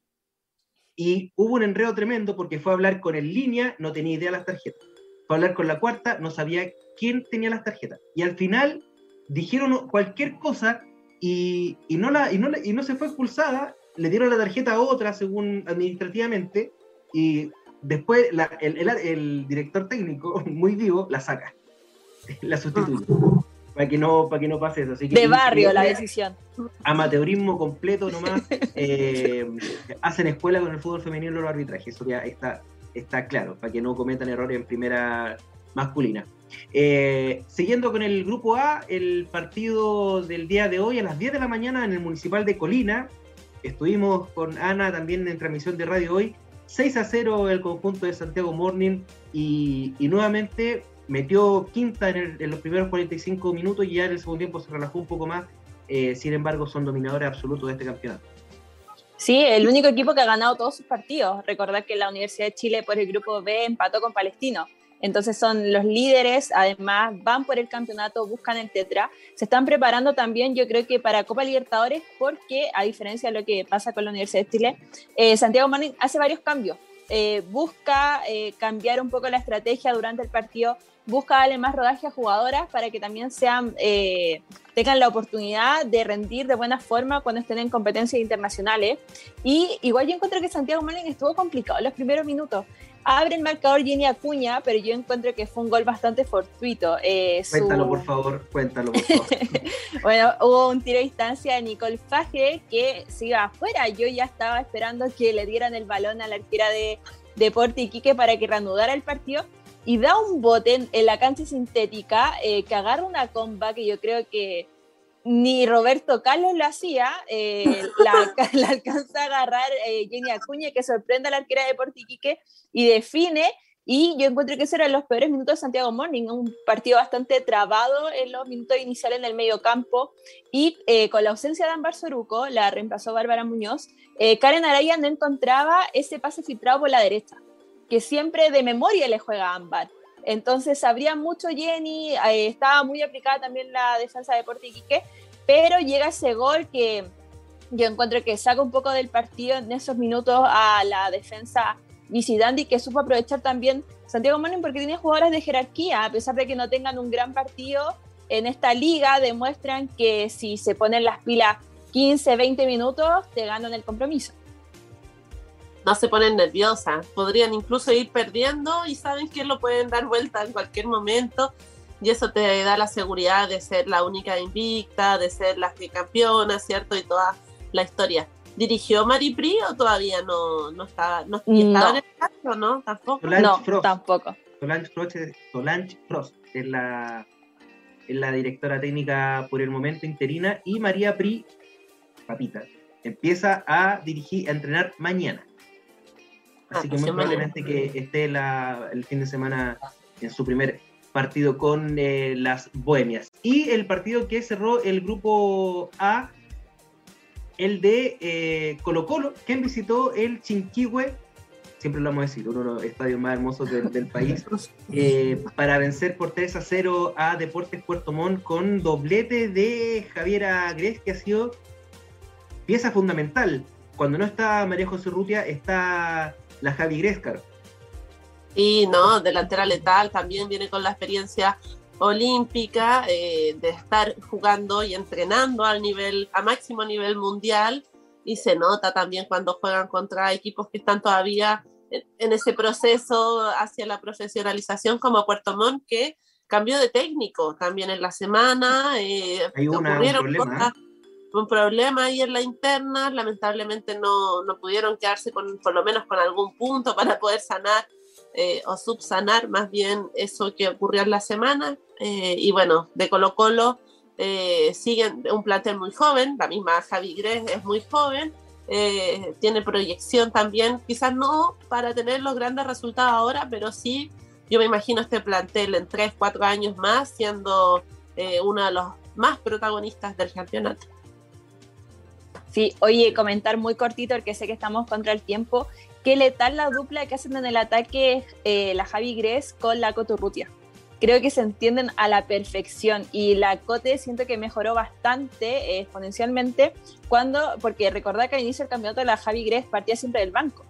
Y hubo un enredo tremendo porque fue a hablar con el línea, no tenía idea de las tarjetas. Fue a hablar con la cuarta, no sabía quién tenía las tarjetas. Y al final dijeron cualquier cosa y, no, la, y, no, y no se fue expulsada, le dieron la tarjeta a otra según administrativamente y después el, el, director técnico, muy vivo, la saca, la sustituye para que no para que no pase eso. Así de barrio la decisión. Amateurismo completo nomás. Eh, hacen escuela con el fútbol femenino los arbitrajes, eso ya está, está claro, para que no cometan errores en primera masculina. Eh, siguiendo con el grupo A, el partido del día de hoy a las 10 de la mañana en el Municipal de Colina. Estuvimos con Ana también en transmisión de radio hoy. 6 a 0 el conjunto de Santiago Morning y, nuevamente metió quinta en, los primeros 45 minutos y ya en el segundo tiempo se relajó un poco más. Eh, sin embargo, son dominadores absolutos de este campeonato. Sí, el único equipo que ha ganado todos sus partidos. Recordar que la Universidad de Chile por el grupo B empató con Palestino. Entonces son los líderes, además van por el campeonato, buscan el tetra. Se están preparando también, yo creo que para Copa Libertadores, porque a diferencia de lo que pasa con la Universidad de Chile, eh, Santiago Morning hace varios cambios. Eh, busca cambiar un poco la estrategia durante el partido busca darle más rodaje a jugadoras para que también sean, eh, tengan la oportunidad de rendir de buena forma cuando estén en competencias internacionales. Y igual yo encuentro que Santiago Morning estuvo complicado los primeros minutos. Abre el marcador Jenny Acuña, pero yo encuentro que fue un gol bastante fortuito. Eh, cuéntalo, por favor, cuéntalo, por favor. bueno, hubo un tiro de distancia de Nicole Fage que se iba afuera. Yo ya estaba esperando que le dieran el balón a la arquera de Deporte Iquique para que reanudara el partido y da un bote en, la cancha sintética eh, que agarra una comba que yo creo que ni Roberto Carlos lo hacía, eh, la, alcanza a agarrar eh, Jenny Acuña, que sorprende a la arquera de Portiquique y define. Y yo encuentro que esos eran los peores minutos de Santiago Morning, un partido bastante trabado en los minutos iniciales en el medio campo. Y con la ausencia de Ambar Soruco, la reemplazó Bárbara Muñoz, Karen Araya no encontraba ese pase filtrado por la derecha que siempre de memoria le juega a Ámbar. Entonces sabría mucho Jenny, eh, estaba muy aplicada también la defensa de Portiquique, pero llega ese gol que yo encuentro que saca un poco del partido en esos minutos a la defensa Dandy que supo aprovechar también Santiago Morning porque tiene jugadoras de jerarquía, a pesar de que no tengan un gran partido en esta liga, demuestran que si se ponen las pilas 15, 20 minutos, te ganan el compromiso. No se ponen nerviosas, podrían incluso ir perdiendo y saben que lo pueden dar vuelta en cualquier momento y eso te da la seguridad de ser la única invicta, de ser la que campeona, ¿cierto? Y toda la historia. ¿Dirigió Pri o todavía no, no estaba, no, estaba en el caso, no? Tampoco. no, tampoco. Solange Frost, Solange Frost es la, es la directora técnica por el momento interina y María Pri, papita, empieza a dirigir, a entrenar mañana. Así ah, que muy probablemente que esté la, el fin de semana en su primer partido con eh, las Bohemias. Y el partido que cerró el grupo A el de eh, Colo Colo, quien visitó el Chinquihue, siempre lo vamos a decir, uno de los estadios más hermosos del, país, eh, para vencer por 3 a 0 a Deportes Puerto Montt con doblete de Javier Agres, que ha sido pieza fundamental. Cuando no está María José Rutia, está la Javi Grescar. Y no, delantera letal, también viene con la experiencia olímpica, eh, de estar jugando y entrenando al nivel, a máximo nivel mundial, y se nota también cuando juegan contra equipos que están todavía en, ese proceso hacia la profesionalización como Puerto Montt, que cambió de técnico también en la semana, eh, Hay un problema. un problema ahí en la interna, lamentablemente no, no pudieron quedarse con, por lo menos con algún punto para poder sanar eh, o subsanar más bien eso que ocurrió en la semana. Eh, y bueno, de Colo Colo eh, siguen un plantel muy joven, la misma Javi Gres es muy joven, tiene proyección también, quizás no para tener los grandes resultados ahora, pero sí, yo me imagino este plantel en 3, 4 años más siendo uno de los más protagonistas del campeonato. Sí, oye, comentar muy cortito porque sé que estamos contra el tiempo qué letal la dupla que hacen en el ataque eh, la Javi Gres con la Coturrutia. Creo que se entienden a la perfección y la Cote siento que mejoró bastante eh, exponencialmente cuando, porque recordad que al inicio del campeonato la Javi Gres partía siempre del banco.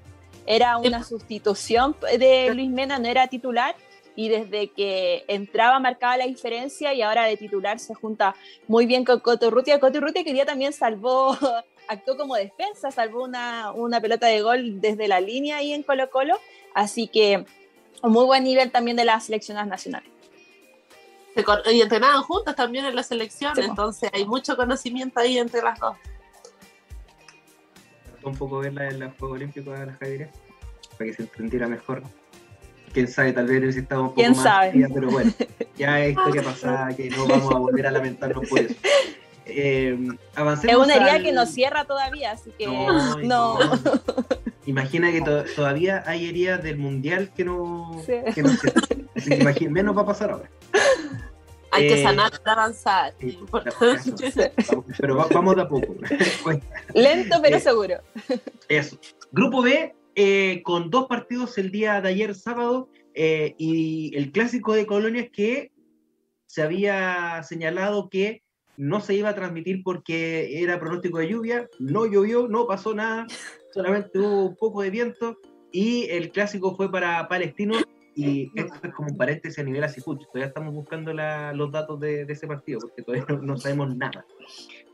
Era una sustitución de Luis Mena, no era titular y desde que entraba marcaba la diferencia y ahora de titular se junta muy bien con Coturrutia. Coturrutia que día también salvó actuó como defensa, salvó una, una pelota de gol desde la línea ahí en Colo Colo, así que un muy buen nivel también de las selecciones nacionales. Y entrenaban juntas también en la selección, entonces hay mucho conocimiento ahí entre las dos. Un poco verla en los Juegos Olímpicos de las Javier, para que se entendiera mejor. Quién sabe, tal vez necesitamos un poco ¿Quién más. Sabe? pero bueno, ya es historia pasada que no vamos a volver a lamentarnos por eso. Eh, avancemos es una herida que no cierra todavía, así que no. Imagina que todavía hay heridas del mundial que no, que no. Así que imagina, menos va a pasar ahora. Hay que eh, sanar para avanzar. pero vamos de a poco. Lento pero eh, seguro. Eso. Grupo B, eh, con dos partidos el día de ayer sábado y el clásico de Colonias que se había señalado que no se iba a transmitir porque era pronóstico de lluvia, no llovió, no pasó nada, solamente hubo un poco de viento y el clásico fue para Palestino y esto es como un paréntesis a nivel así, todavía estamos buscando los datos de, ese partido porque todavía no, sabemos nada.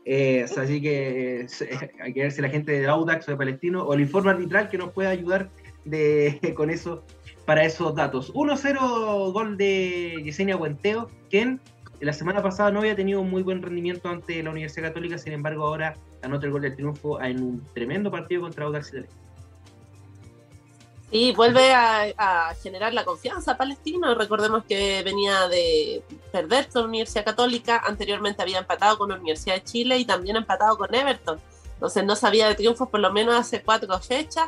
Eh, así que eh, hay que ver si la gente de Audax o de Palestino o el informe arbitral que nos pueda ayudar de, con eso para esos datos. 1-0 gol de Yesenia Guenteo, quien la semana pasada no había tenido un muy buen rendimiento ante la Universidad Católica, sin embargo ahora anota el gol del triunfo en un tremendo partido contra Audax. Sí, vuelve a, generar la confianza palestino. Recordemos que venía de perder con la Universidad Católica, anteriormente había empatado con la Universidad de Chile y también empatado con Everton. Entonces no sabía de triunfos por lo menos hace cuatro fechas.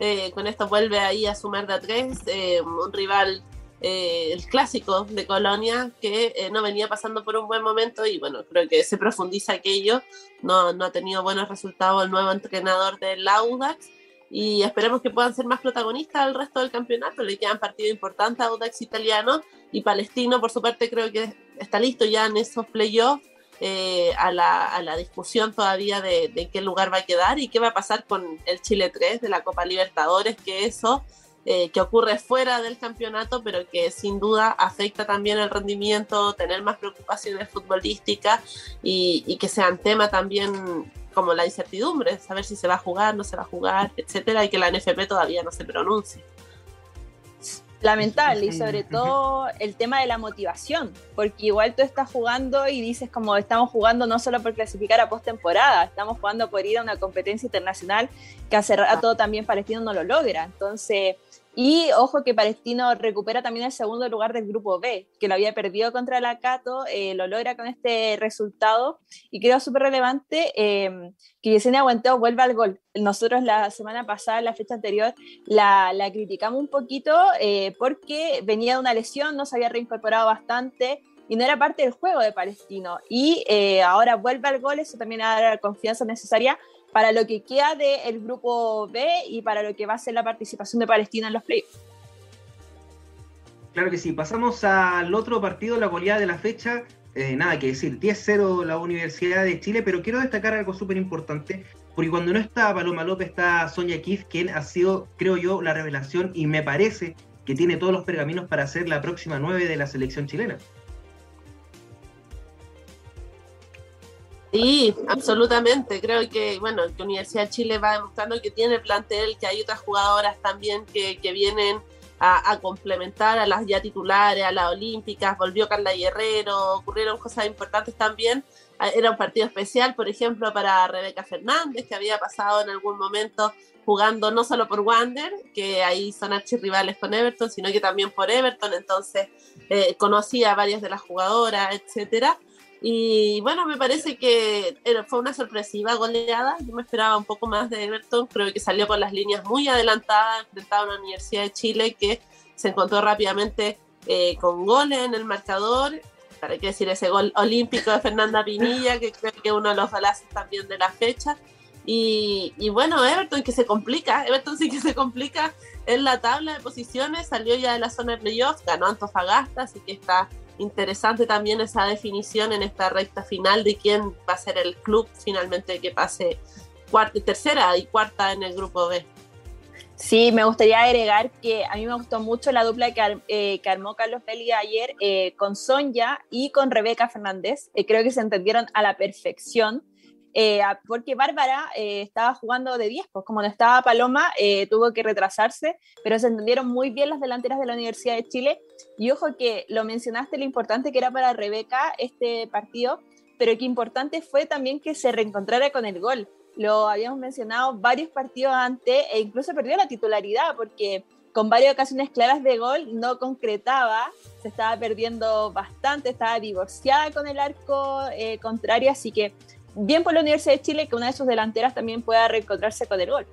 Eh, con esto vuelve ahí a sumar de a tres, eh, un rival eh, el clásico de Colonia, que eh, no venía pasando por un buen momento y bueno, creo que se profundiza aquello, no, no ha tenido buenos resultados el nuevo entrenador del Audax y esperemos que puedan ser más protagonistas el resto del campeonato, le quedan partidos importantes a Audax italiano y Palestino por su parte creo que está listo ya en esos playoffs eh, a, la, a, la, discusión todavía de, de, qué lugar va a quedar y qué va a pasar con el Chile 3 de la Copa Libertadores, que eso eh, que ocurre fuera del campeonato, pero que sin duda afecta también el rendimiento, tener más preocupaciones futbolísticas y, que sean tema también como la incertidumbre, saber si se va a jugar, no se va a jugar, etcétera, y que la NFP todavía no se pronuncie. Lamentable y sobre todo el tema de la motivación, porque igual tú estás jugando y dices como estamos jugando no solo por clasificar a postemporada, estamos jugando por ir a una competencia internacional que hace rato también Palestino no lo logra. Entonces, y ojo que Palestino recupera también el segundo lugar del grupo B, que lo había perdido contra la Cato, eh, lo logra con este resultado. Y creo súper relevante eh, que Yesenia Aguanteo vuelva al gol. Nosotros la semana pasada, la fecha anterior, la, la criticamos un poquito eh, porque venía de una lesión, no se había reincorporado bastante y no era parte del juego de Palestino. Y ahora vuelve al gol, eso también da la confianza necesaria para lo que queda del grupo B y para lo que va a ser la participación de Palestina en los playoffs. Claro que sí, pasamos al otro partido, la goleada de la fecha. Eh, nada que decir, 10-0 la Universidad de Chile, pero quiero destacar algo súper importante, porque cuando no está Paloma López, está Sonia Kif, quien ha sido, creo yo, la revelación y me parece que tiene todos los pergaminos para ser la próxima 9 de la selección chilena. Sí, absolutamente. Creo que, bueno, que Universidad de Chile va demostrando que tiene plantel, que hay otras jugadoras también que, que vienen a, complementar a las ya titulares, a las olímpicas. Volvió Carla Guerrero, ocurrieron cosas importantes también. Ah, era un partido especial, por ejemplo, para Rebeca Fernández, que había pasado en algún momento jugando no solo por Wander, que ahí son archirrivales con Everton, sino que también por Everton. Entonces, eh, conocía a varias de las jugadoras, etcétera. Y bueno, me parece que fue una sorpresiva goleada. Yo me esperaba un poco más de Everton. Creo que salió con las líneas muy adelantadas, enfrentado a una Universidad de Chile que se encontró rápidamente eh, con goles en el marcador. Para qué decir ese gol olímpico de Fernanda Pinilla, que creo que es uno de los balazos también de la fecha. Y, y, bueno, Everton que se complica, Everton sí que se complica en la tabla de posiciones, salió ya de la zona de playoffs, ganó Antofagasta, así que está interesante también esa definición en esta recta final de quién va a ser el club finalmente que pase cuarta, tercera y cuarta en el grupo B. Sí, me gustaría agregar que a mí me gustó mucho la dupla que, eh, armó Carlos Feli ayer eh, con Sonja y con Rebeca Fernández. Eh, creo que se entendieron a la perfección. Eh, porque Bárbara eh, estaba jugando de 10, pues como no estaba Paloma, eh, tuvo que retrasarse, pero se entendieron muy bien las delanteras de la Universidad de Chile. Y ojo que lo mencionaste, lo importante que era para Rebeca este partido, pero que importante fue también que se reencontrara con el gol. Lo habíamos mencionado varios partidos antes e incluso perdió la titularidad porque con varias ocasiones claras de gol no concretaba, se estaba perdiendo bastante, estaba divorciada con el arco contrario, así que bien por la Universidad de Chile que una de sus delanteras también pueda reencontrarse con el gol.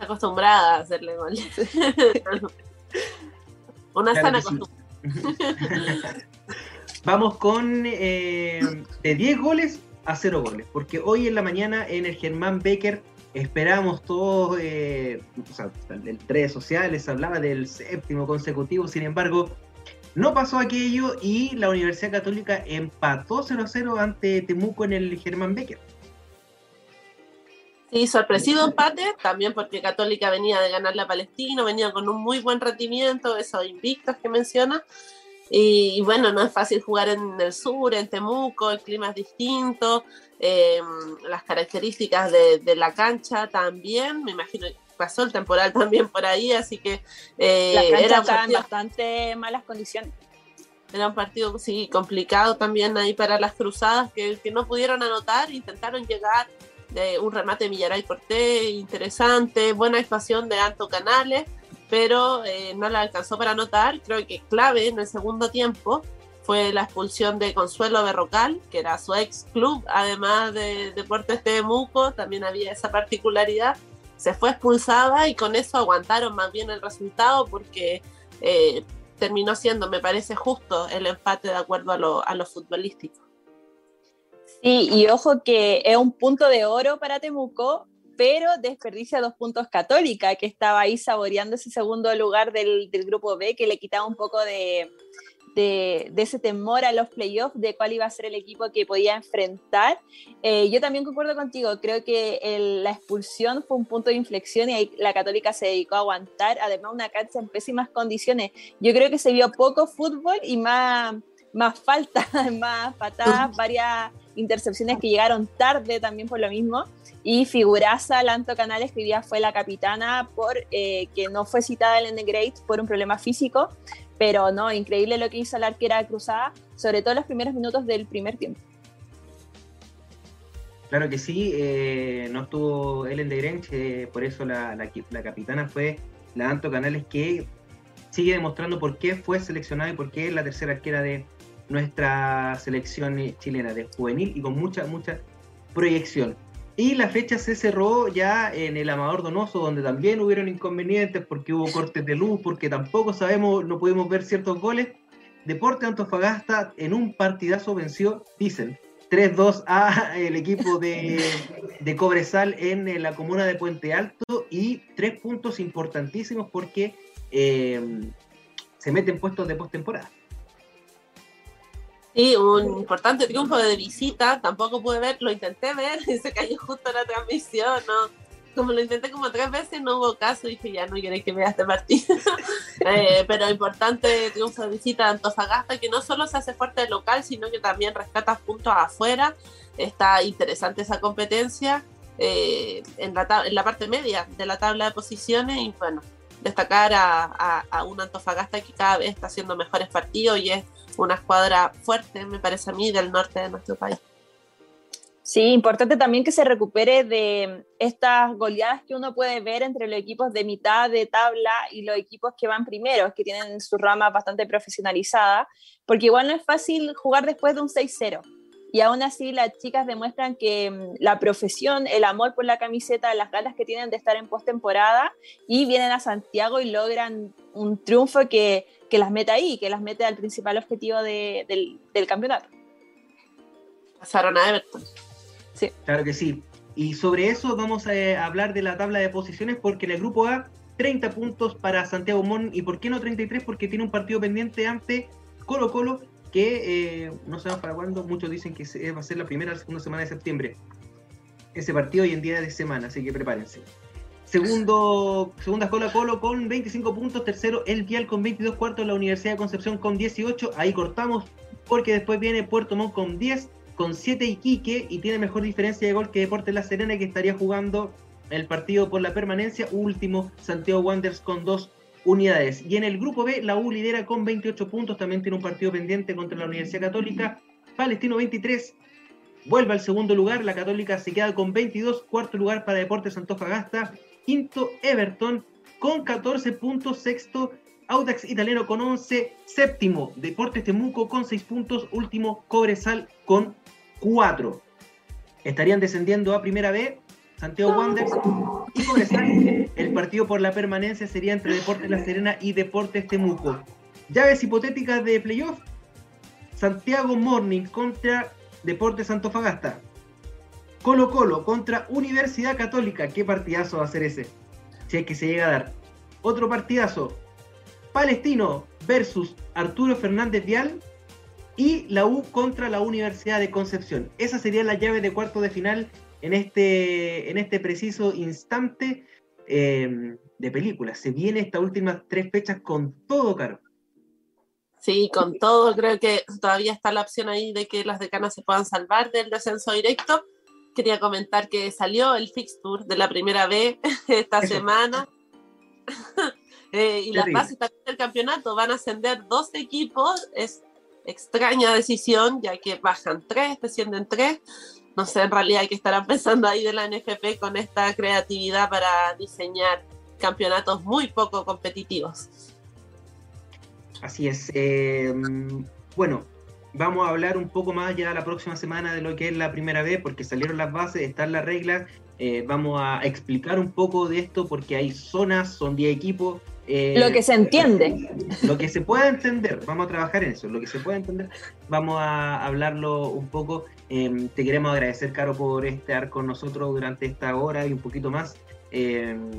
Acostumbrada a hacerle gol. una sana costumbre. Vamos con eh, de 10 goles a 0 goles, porque hoy en la mañana en el Germán Becker esperamos todos, eh, o sea, en redes sociales hablaba del séptimo consecutivo, sin embargo, no pasó aquello y la Universidad Católica empató 0-0 ante Temuco en el Germán Becker. Sí, sorpresivo empate, también porque Católica venía de ganarle a Palestino, venía con un muy buen rendimiento, esos invictos que menciona. Y, bueno, no es fácil jugar en el sur, en Temuco, el clima es distinto, em, las características de, de, la cancha también, me imagino pasó el temporal también por ahí, así que eh, era en bastante malas condiciones. Era un partido sí, complicado también ahí para las cruzadas que, que no pudieron anotar, intentaron llegar de un remate de Millaray Cortés, interesante, buena expansión de Alto Canales, pero eh, no la alcanzó para anotar. Creo que clave en el segundo tiempo fue la expulsión de Consuelo Berrocal, que era su ex club, además de Deportes Temuco, también había esa particularidad se fue expulsada y con eso aguantaron más bien el resultado porque eh, terminó siendo, me parece justo, el empate de acuerdo a lo, a lo futbolístico. Sí, y ojo que es un punto de oro para Temuco, pero desperdicia dos puntos Católica, que estaba ahí saboreando ese segundo lugar del, del grupo B, que le quitaba un poco de, de, ese temor a los playoffs, de cuál iba a ser el equipo que podía enfrentar. Eh, yo también concuerdo contigo, creo que la expulsión fue un punto de inflexión y ahí la Católica se dedicó a aguantar, además una cancha en pésimas condiciones. Yo creo que se vio poco fútbol y más, más falta, más patadas, varias intercepciones que llegaron tarde también por lo mismo. Y figuraza Lanto Canales, que hoy día fue la capitana, por eh, que no fue citada en el Great por un problema físico. Pero no, increíble lo que hizo la arquera cruzada, sobre todo en los primeros minutos del primer tiempo. Claro que sí, eh, no estuvo Ellen de Grench, eh, por eso la, la, capitana fue la Anto Canales, que sigue demostrando por qué fue seleccionada y por qué es la tercera arquera de nuestra selección chilena de juvenil y con mucha, mucha proyección. Y la fecha se cerró ya en el Amador Donoso, donde también hubieron inconvenientes porque hubo cortes de luz, porque tampoco sabemos, no pudimos ver ciertos goles. Deporte Antofagasta en un partidazo venció, dicen, 3-2 a el equipo de, de, Cobresal en la comuna de Puente Alto y tres puntos importantísimos porque eh, se meten puestos de postemporada. Sí, un importante triunfo de visita, tampoco pude ver, lo intenté ver y se cayó justo la transmisión, ¿no? Como lo intenté como tres veces, no hubo caso, dije ya no queréis que vea este partido. eh, pero importante triunfo de visita de Antofagasta, que no solo se hace fuerte de local, sino que también rescata puntos afuera. Está interesante esa competencia eh, en, la en la parte media de la tabla de posiciones y bueno, destacar a, a, a un Antofagasta que cada vez está haciendo mejores partidos y es una escuadra fuerte, me parece a mí, del norte de nuestro país. Sí, importante también que se recupere de estas goleadas que uno puede ver entre los equipos de mitad de tabla y los equipos que van primeros, que tienen su rama bastante profesionalizada, porque igual no es fácil jugar después de un 6-0. Y aún así las chicas demuestran que mm, la profesión, el amor por la camiseta, las ganas que tienen de estar en postemporada y vienen a Santiago y logran un triunfo que que las mete ahí, que las mete al principal objetivo del, campeonato. Pasaron a Everton. Sí. Claro que sí. Y sobre eso vamos a hablar de la tabla de posiciones porque en el grupo A 30 puntos para Santiago Mon y por qué no 33 porque tiene un partido pendiente ante Colo Colo que eh, no sabemos para cuándo, muchos dicen que va a ser la primera o segunda semana de septiembre. Ese partido hoy en día de semana, así que prepárense. Segundo, segunda Colo Colo con 25 puntos. Tercero, El Vial con 22 cuartos. La Universidad de Concepción con 18. Ahí cortamos porque después viene Puerto Montt con 10. Con 7 Iquique y tiene mejor diferencia de gol que Deportes La Serena que estaría jugando el partido por la permanencia. Último, Santiago Wanderers con 2 unidades. Y en el grupo B, la U lidera con 28 puntos. También tiene un partido pendiente contra la Universidad Católica. Palestino 23. Vuelve al segundo lugar. La Católica se queda con 22. Cuarto lugar para Deportes Antofagasta quinto Everton con 14 puntos, sexto Audax Italiano con 11, séptimo Deportes Temuco con 6 puntos, último Cobresal con 4. Estarían descendiendo a primera B Santiago Wanderers y Cobresal. El partido por la permanencia sería entre Deportes La Serena y Deportes Temuco. Llaves hipotéticas de playoff. Santiago Morning contra Deportes Antofagasta. Colo Colo contra Universidad Católica. ¿Qué partidazo va a ser ese? Si es que se llega a dar. Otro partidazo. Palestino versus Arturo Fernández Vial y la U contra la Universidad de Concepción. Esa sería la llave de cuarto de final en este, en este preciso instante eh, de película. Se viene estas últimas tres fechas con todo caro. Sí, con todo, creo que todavía está la opción ahí de que las decanas se puedan salvar del descenso directo quería comentar que salió el fixture de la primera vez esta semana. Eh, y las bases del campeonato van a ascender dos equipos. Es extraña decisión, ya que bajan tres, descienden tres. No sé en realidad hay que estar pensando ahí de la NFP con esta creatividad para diseñar campeonatos muy poco competitivos. Así es. Eh, bueno, vamos a hablar un poco más ya la próxima semana de lo que es la primera vez, porque salieron las bases, están las reglas. Eh, vamos a explicar un poco de esto porque hay zonas, son 10 equipos. Eh, lo que se entiende. Lo que se pueda entender, vamos a trabajar en eso, lo que se pueda entender, vamos a hablarlo un poco. Em, te queremos agradecer, Caro, por estar con nosotros durante esta hora y un poquito más. Em,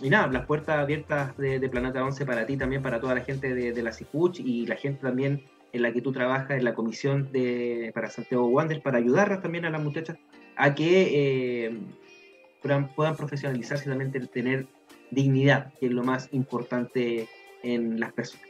y nada, las puertas abiertas de, Planeta 11 para ti también, para toda la gente de, de la CICUCH y la gente también en la que tú trabajas en la comisión de, para Santiago Wanderers, para ayudar también a las muchachas a que eh, puedan, profesionalizarse y también tener dignidad, que es lo más importante en las personas.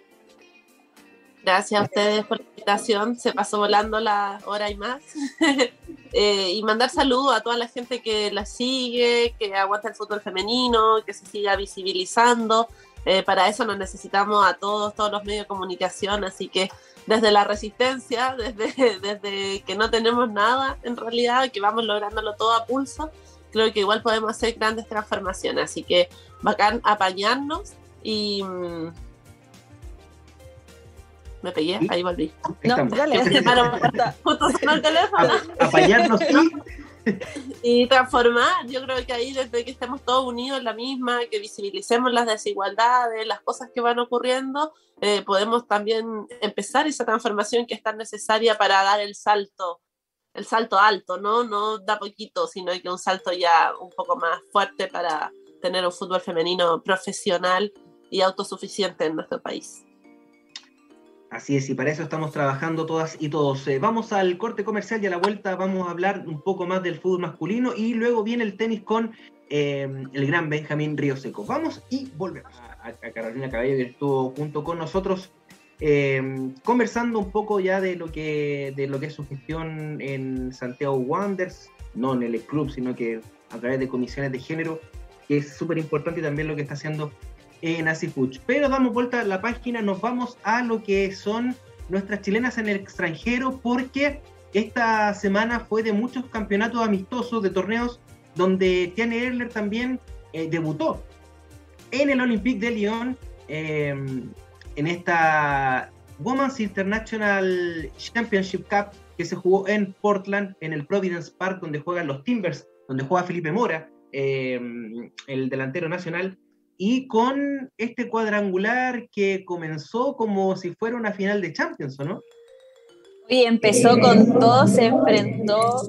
Gracias a ustedes por la invitación. Se pasó volando la hora y más. Eh, y mandar saludos a toda la gente que la sigue, que aguanta el fútbol femenino, que se siga visibilizando. Eh, para eso nos necesitamos a todos, todos los medios de comunicación. Así que desde la resistencia, desde, desde que no tenemos nada en realidad, que vamos lográndolo todo a pulso, creo que igual podemos hacer grandes transformaciones. Así que bacán apañarnos y mm, me pegué, ahí volví. No, dale. Justo sonó el teléfono. Apañarnos y... transformar. Yo creo que ahí, desde que estemos todos unidos en la misma, que visibilicemos las desigualdades, las cosas que van ocurriendo, eh, podemos también empezar esa transformación que es tan necesaria para dar el salto, el salto alto, ¿no? No da poquito, sino que un salto ya un poco más fuerte para tener un fútbol femenino profesional y autosuficiente en nuestro país. Así es, y para eso estamos trabajando todas y todos. Eh, vamos al corte comercial y a la vuelta vamos a hablar un poco más del fútbol masculino y luego viene el tenis con em, el gran Benjamín Río Seco. Vamos y volvemos. A, Carolina Cabello que estuvo junto con nosotros em, conversando un poco ya de lo que de lo que es su gestión en Santiago Wanderers, no en el club, sino que a través de comisiones de género, que es súper importante también lo que está haciendo en Asifuch. Pero damos vuelta a la página, nos vamos a lo que son nuestras chilenas en el extranjero, porque esta semana fue de muchos campeonatos amistosos, de torneos, donde Tiane Erler también eh, debutó en el Olympique de Lyon, em, en esta Women's International Championship Cup que se jugó en Portland, en el Providence Park, donde juegan los Timbers, donde juega Felipe Mora, em, el delantero nacional, y con este cuadrangular que comenzó como si fuera una final de Champions, ¿o no? Y empezó con todo, se enfrentó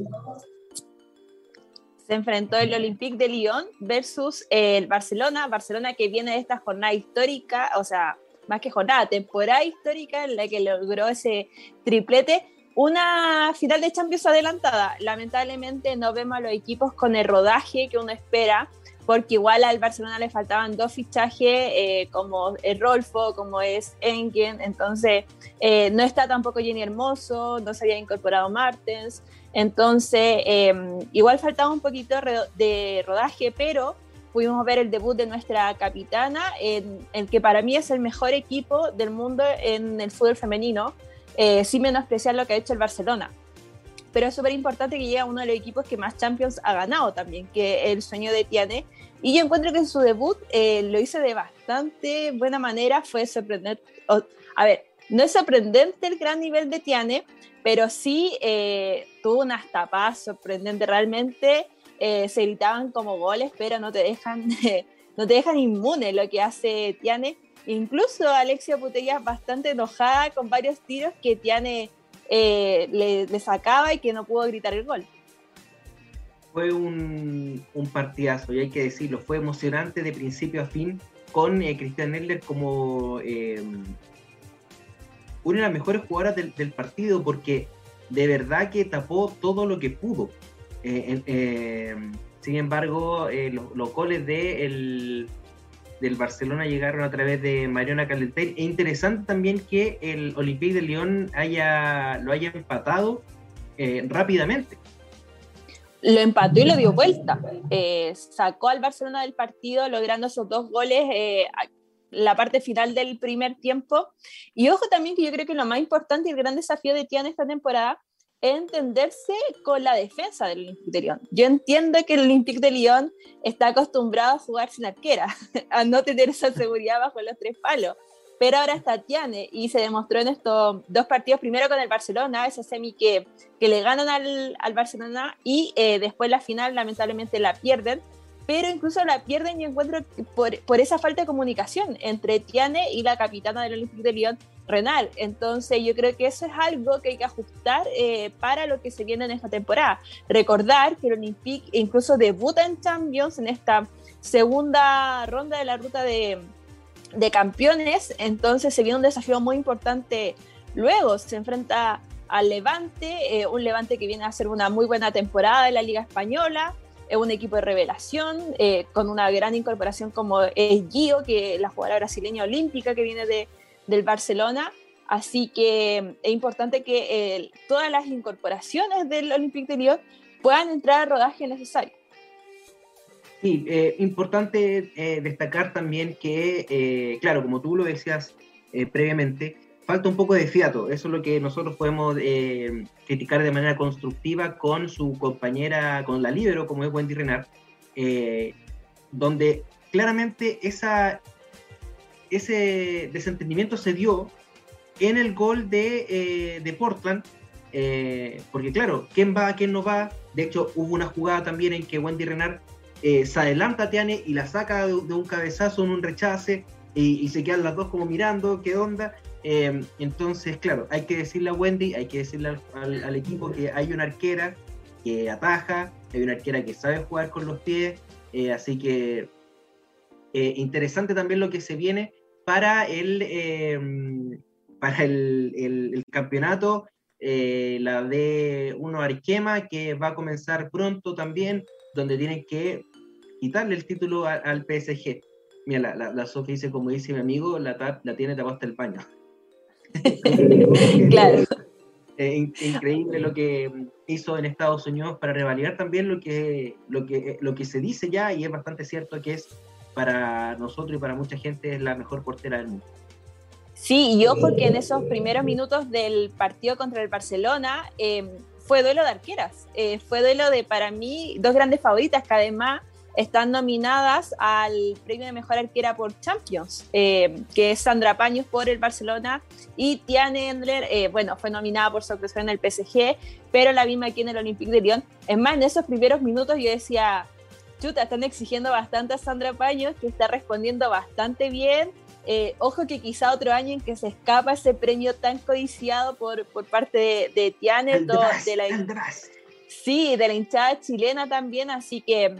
se enfrentó el Olympique de Lyon versus el Barcelona, Barcelona que viene de esta jornada histórica, o sea, más que jornada, temporada histórica en la que logró ese triplete, una final de Champions adelantada. Lamentablemente no vemos a los equipos con el rodaje que uno espera porque igual al Barcelona le faltaban dos fichajes, eh, como Rolfo, como es Engen, entonces eh, no está tampoco Jenny Hermoso, no se había incorporado Martens, entonces em, igual faltaba un poquito de rodaje, pero pudimos ver el debut de nuestra capitana, en el que para mí es el mejor equipo del mundo en el fútbol femenino, eh, sin menospreciar lo que ha hecho el Barcelona pero es súper importante que llegue a uno de los equipos que más Champions ha ganado también, que el sueño de Tiane. Y yo encuentro que en su debut eh, lo hizo de bastante buena manera, fue sorprendente. a ver, no es sorprendente el gran nivel de Tiane, pero sí eh, tuvo unas tapas sorprendentes realmente. Eh, se gritaban como goles, pero no te dejan, no te dejan inmune lo que hace Tiane. Incluso Alexia Putellas bastante enojada con varios tiros que Tiane eh, le, sacaba y que no pudo gritar el gol. Fue un, partidazo, y hay que decirlo, fue emocionante de principio a fin con eh, Cristian Nedler como eh, una de las mejores jugadoras del, partido, porque de verdad que tapó todo lo que pudo. Sin embargo, los, los, goles de el, del Barcelona llegaron a través de Mariona Calentel. E interesante también que el Olympique de Lyon haya, lo haya empatado eh, rápidamente. Lo empató y lo dio vuelta. Eh, sacó al Barcelona del partido logrando esos dos goles eh, la parte final del primer tiempo. Y ojo también que yo creo que lo más importante y el gran desafío de Tiana esta temporada entenderse con la defensa del Olympique de Lyon. Yo entiendo que el Olympique de Lyon está acostumbrado a jugar sin arquera, a no tener esa seguridad bajo los tres palos. Pero ahora está Tiane y se demostró en estos dos partidos, primero con el Barcelona, esa semi que, que le ganan al, al Barcelona y eh, después la final lamentablemente la pierden pero incluso la pierden y encuentro por, por esa falta de comunicación entre Tiane y la capitana del Olympique de Lyon, Renal. Entonces yo creo que eso es algo que hay que ajustar eh, para lo que se viene en esta temporada. Recordar que el Olympique incluso debuta en Champions en esta segunda ronda de la ruta de, de campeones, entonces se viene un desafío muy importante Luego se enfrenta al Levante, un Levante que viene a hacer una muy buena temporada en la Liga Española, es un equipo de revelación, con una gran incorporación como es Gio, que la jugadora brasileña olímpica que viene de, del Barcelona. Así que es importante que todas las incorporación del Olympique de Lyon puedan entrar al rodaje necesario. Sí, eh, importante eh, destacar también que, eh, claro, como tú lo decías previamente, falta un poco de fiato. Eso es lo que nosotros podemos criticar de manera constructiva con su compañera, con la libero, como es Wendy Renard, donde claramente esa, ese desentendimiento se dio en el gol de, de Portland, eh, porque claro, ¿quién va, quién no va? De hecho, hubo una jugada también en que Wendy Renard eh, se adelanta a Tiane y la saca de, un cabezazo en un rechace y, se quedan las dos como mirando, ¿qué onda? Eh, entonces, claro, hay que decirle a Wendy, hay que decirle al, equipo que hay una arquera que ataja, hay una arquera que sabe jugar con los pies, así que interesante también lo que se viene para el, para el campeonato eh, la de uno Arquema, que va a comenzar pronto también, donde tienen que quitarle el título al PSG. Mira, la, la, Sofía dice, como dice mi amigo, la, la tiene tapada hasta el paño. claro. increíble lo que hizo en Estados Unidos para revalidar también lo que, lo, que, lo que se dice ya, y es bastante cierto que es para nosotros y para mucha gente es la mejor portera del mundo. Sí, y ojo que en esos primeros minutos del partido contra el Barcelona em, fue duelo de arqueras. Eh, fue duelo de, para mí, dos grandes favoritas que además están nominadas al premio de mejor arquera por Champions, em, que es Sandra Paños por el Barcelona y Tiane Endler, eh, bueno, fue nominada por su actuación en el PSG, pero la misma aquí en el Olympique de Lyon. Es más, en esos primeros minutos yo decía, chuta, están exigiendo bastante a Sandra Paños, que está respondiendo bastante bien eh, ojo que quizá otro año en que se escapa ese premio tan codiciado por, por parte de, de Tiane, de la, sí, de la hinchada chilena también, así que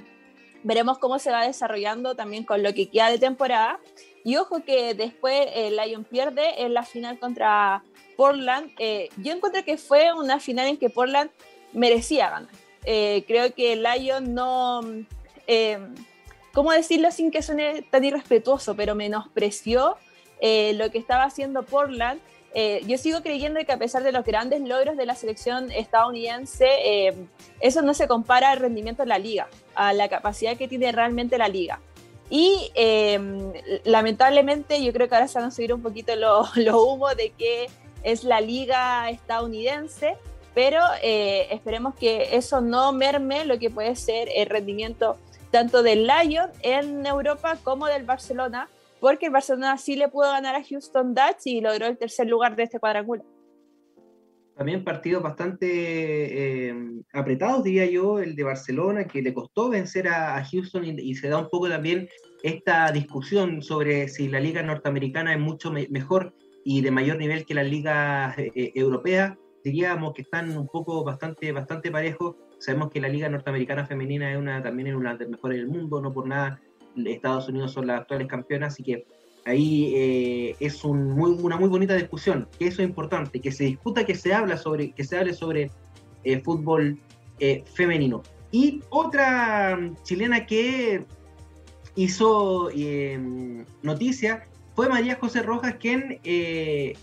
veremos cómo se va desarrollando también con lo que queda de temporada. Y ojo que después el Lion pierde en la final contra Portland. Eh, yo encuentro que fue una final en que Portland merecía ganar. Eh, creo que el Lion no... ¿cómo decirlo sin que suene tan irrespetuoso? Pero menospreció eh, lo que estaba haciendo Portland. Eh, yo sigo creyendo que a pesar de los grandes logros de la selección estadounidense, eh, eso no se compara al rendimiento de la liga, a la capacidad que tiene realmente la liga. Y lamentablemente yo creo que ahora se van a subir un poquito los lo humo de que es la liga estadounidense, pero esperemos que eso no merme lo que puede ser el rendimiento tanto del Lyon en Europa como del Barcelona, porque el Barcelona sí le pudo ganar a Houston Dutch y logró el tercer lugar de este cuadrangular. También partidos bastante eh, apretados, diría yo, el de Barcelona, que le costó vencer a, Houston y, se da un poco también esta discusión sobre si la liga norteamericana es mucho mejor y de mayor nivel que la liga eh, eh, europea. Diríamos que están un poco bastante, bastante parejos Sabemos que la Liga Norteamericana Femenina es una, también es una de las mejores del mundo, no por nada Estados Unidos son las actuales campeonas, así que ahí eh, es una muy bonita discusión, que eso es importante, que se discuta, que se habla sobre, que se hable sobre eh, fútbol eh, femenino. Y otra chilena que hizo noticia fue María José Rojas, quien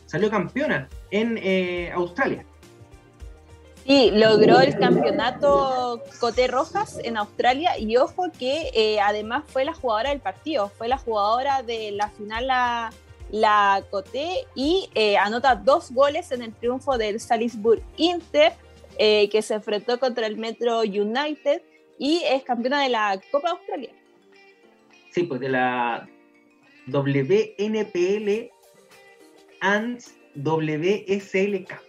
salió campeona en Australia. Sí, logró el campeonato Coté Rojas en Australia y ojo que eh, además fue la jugadora del partido, fue la jugadora de la final la, la Coté y eh, anota dos goles en el triunfo del Salisbury Inter eh, que se enfrentó contra el Metro United y es campeona de la Copa Australia. Sí, pues de la WNPL and WSLK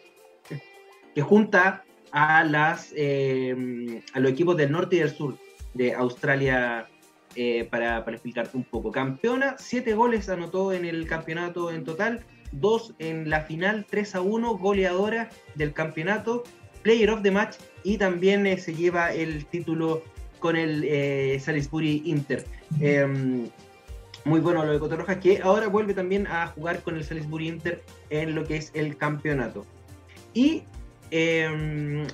que junta a, las, em, a los equipos del norte y del sur de Australia eh, para, para, explicarte un poco. Campeona, siete goles anotó en el campeonato en total, dos en la final, 3 a 1, goleadora del campeonato, player of the match y también eh, se lleva el título con el eh, Salisbury Inter. Em, muy bueno lo de Cotorrojas, que ahora vuelve también a jugar con el Salisbury Inter en lo que es el campeonato. Y em,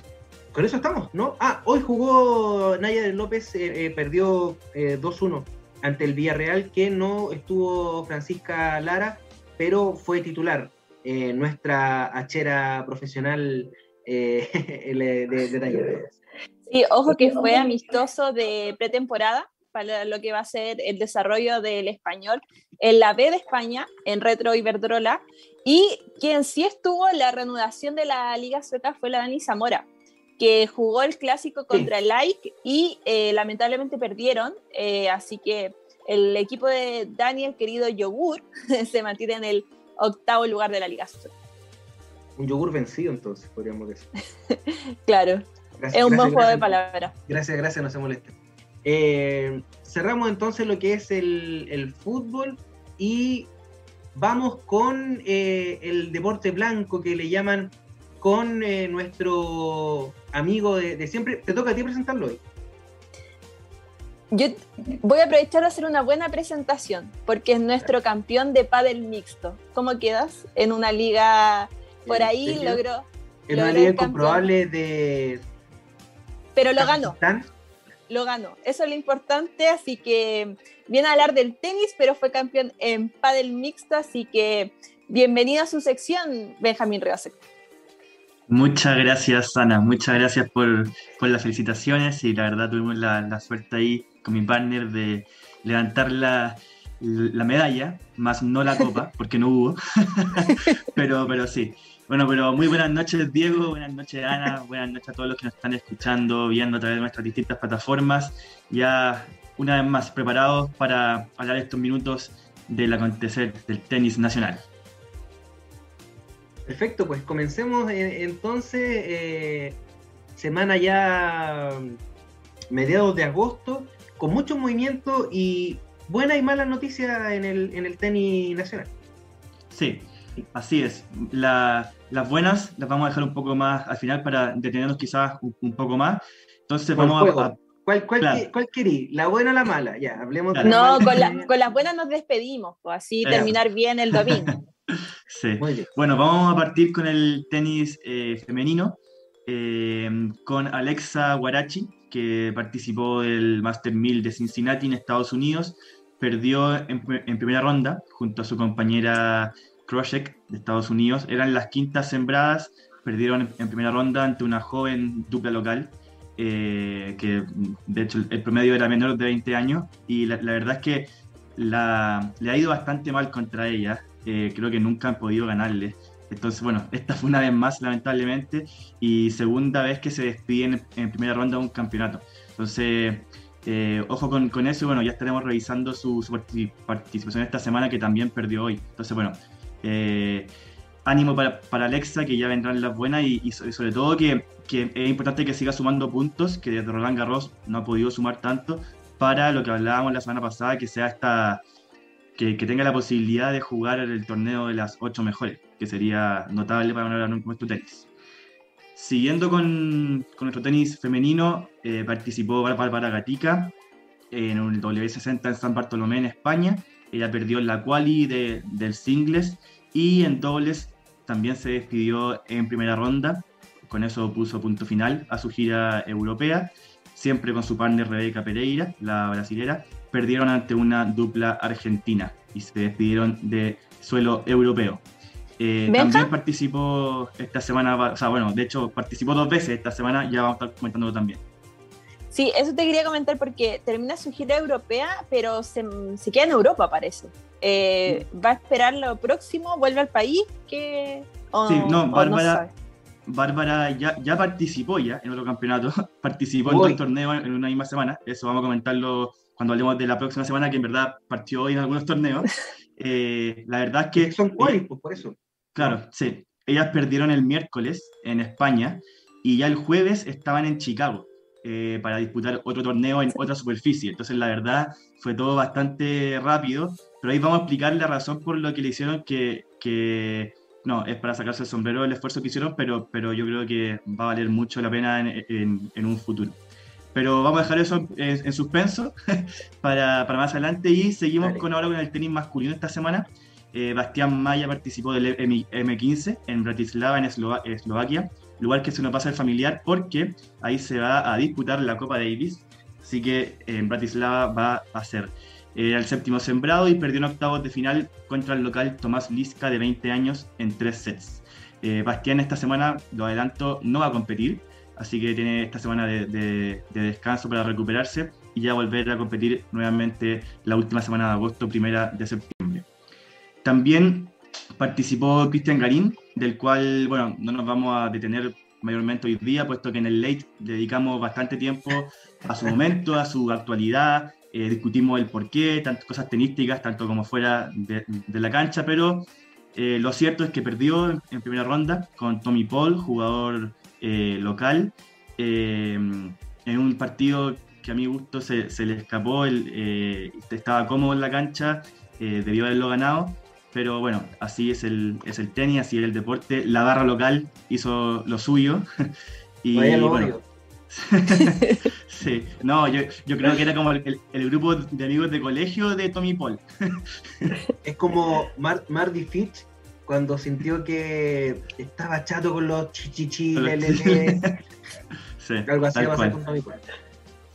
con eso estamos, ¿no? Ah, hoy jugó Naya López, eh, eh, perdió 2-1 eh, ante el Villarreal, que no estuvo Francisca Lara, pero fue titular. nuestra hachera profesional de, de Naya Sí, ojo que fue amistoso de pretemporada para lo que va a ser el desarrollo del español en la B de España, en Retro Iberdrola, y quien sí estuvo en la reanudación de la Liga Sueca fue la Dani Zamora, que jugó el clásico contra el Like y eh, lamentablemente perdieron, eh, así que el equipo de Daniel, querido Yogur, se mantiene en el octavo lugar de la Liga Sueca. Un yogur vencido entonces, podríamos decir. claro, es un buen juego de palabras. Gracias, gracias, no se moleste. Eh, cerramos entonces lo que es el, fútbol y vamos con eh, el deporte blanco que le llaman con eh, nuestro amigo de, siempre. Te toca a ti presentarlo hoy. Yo voy a aprovechar de hacer una buena presentación porque es nuestro campeón de pádel mixto. ¿Cómo quedas? En una liga por ahí logró. En una liga incomprobable de. Pero lo ganó lo ganó. Eso es lo importante, así que viene a hablar del tenis, pero fue campeón en pádel mixto, así que bienvenido a su sección, Benjamín Reose. Muchas gracias, Ana. Muchas gracias por, las felicitaciones y la verdad tuvimos la, suerte ahí con mi partner de levantar la, la medalla, más no la copa, porque no hubo. pero, pero sí, bueno, pero muy buenas noches, Diego, buenas noches, Ana, buenas noches a todos los que nos están escuchando, viendo a través de nuestras distintas plataformas. Ya una vez más preparados para hablar estos minutos del acontecer del tenis nacional. Perfecto, pues comencemos eh, entonces. Eh, semana ya mediados de agosto, con mucho movimiento y buenas y malas noticias en el, en el tenis nacional. Sí, Así es. las buenas las vamos a dejar un poco más al final para detenernos quizás un, poco más. Entonces vamos a, ¿Cuál, cuál, ¿La buena o la mala? Ya, hablemos de No, con, con, las buenas nos despedimos, pues así terminar bien el domingo. sí. Bueno, vamos a partir con el tenis eh, femenino, eh, con Alexa Guarachi, que participó del Master 1000 de Cincinnati en Estados Unidos. Perdió en, en primera ronda junto a su compañera Krojek de Estados Unidos. Eran las quintas sembradas, perdieron en, primera ronda ante una joven dupla local, eh, que de hecho el, promedio era menor de 20 años, y la, verdad es que le ha ido bastante mal contra ella. Eh, creo que nunca han podido ganarle. Entonces, bueno, esta fue una vez más, lamentablemente, y segunda vez que se despiden en, primera ronda de un campeonato. Entonces, eh, ojo con, con, eso, bueno, ya estaremos revisando su, su, participación esta semana que también perdió hoy. Entonces, bueno, eh, ánimo para, para, Alexa, que ya vendrán las buenas y, sobre todo que, es importante que siga sumando puntos, que desde Roland Garros no ha podido sumar tanto, para lo que hablábamos la semana pasada, que sea esta, que, tenga la posibilidad de jugar el torneo de las ocho mejores, que sería notable para nuestro tenis. Siguiendo con, nuestro tenis femenino, eh, participó Bárbara Gatica en un W60 en San Bartolomé, en España. Ella perdió en la quali de, del singles y en dobles también se despidió en primera ronda. Con eso puso punto final a su gira europea. Siempre con su partner Rebeca Pereira, la brasilera. Perdieron ante una dupla argentina y se despidieron de suelo europeo. Eh, también participó esta semana, o sea, bueno, de hecho participó dos veces esta semana, ya vamos a estar comentándolo también. Sí, eso te quería comentar porque termina su gira europea, pero se, queda en Europa, parece. Eh, ¿Va a esperar lo próximo? ¿Vuelve al país? ¿Qué? sí, no, Bárbara, Bárbara ya, ya participó ya en otro campeonato, participó en dos torneos en una misma semana. Eso vamos a comentarlo cuando hablemos de la próxima semana, que en verdad partió hoy en algunos torneos. Eh, la verdad es que... Son cuáles, pues por eso. Claro, sí. Ellas perdieron el miércoles en España y ya el jueves estaban en Chicago. Eh, para disputar otro torneo en otra superficie. Entonces, la verdad, fue todo bastante rápido, pero ahí vamos a explicar la razón por lo que le hicieron que, que no, es para sacarse el sombrero el esfuerzo que hicieron, pero, pero yo creo que va a valer mucho la pena en, en, un futuro. Pero vamos a dejar eso en, suspenso para, para, más adelante y seguimos con ahora con el tenis masculino esta semana. Eh, Bastián Maya participó del M 15 en Bratislava, en Eslovaquia, lugar que se nos pasa el familiar porque ahí se va a disputar la Copa Davis. Así que en Bratislava va a ser. Era el séptimo sembrado y perdió en octavos de final contra el local Tomás Liska de 20 años en tres sets. Eh, Bastián esta semana, lo adelanto, no va a competir, así que tiene esta semana de, descanso para recuperarse y ya volver a competir nuevamente la última semana de agosto, primera de septiembre. También participó Cristian Garín, del cual, bueno, no nos vamos a detener mayormente hoy día, puesto que en el late dedicamos bastante tiempo a su momento, a su actualidad, eh, discutimos el porqué, tantas cosas tenísticas, tanto como fuera de, la cancha, pero eh, lo cierto es que perdió en, primera ronda con Tommy Paul, jugador eh, local, en un partido que a mi gusto se, le escapó, él, estaba cómodo en la cancha, debió haberlo ganado, pero bueno, así es el, es el tenis, así es el deporte, la barra local hizo lo suyo. y bueno, sí, no, yo, creo que era como el, grupo de amigos de colegio de Tommy Paul. es como Mar Marty Fitch cuando sintió que estaba chato con los chichichi, sí, algo así va a con Tommy Paul.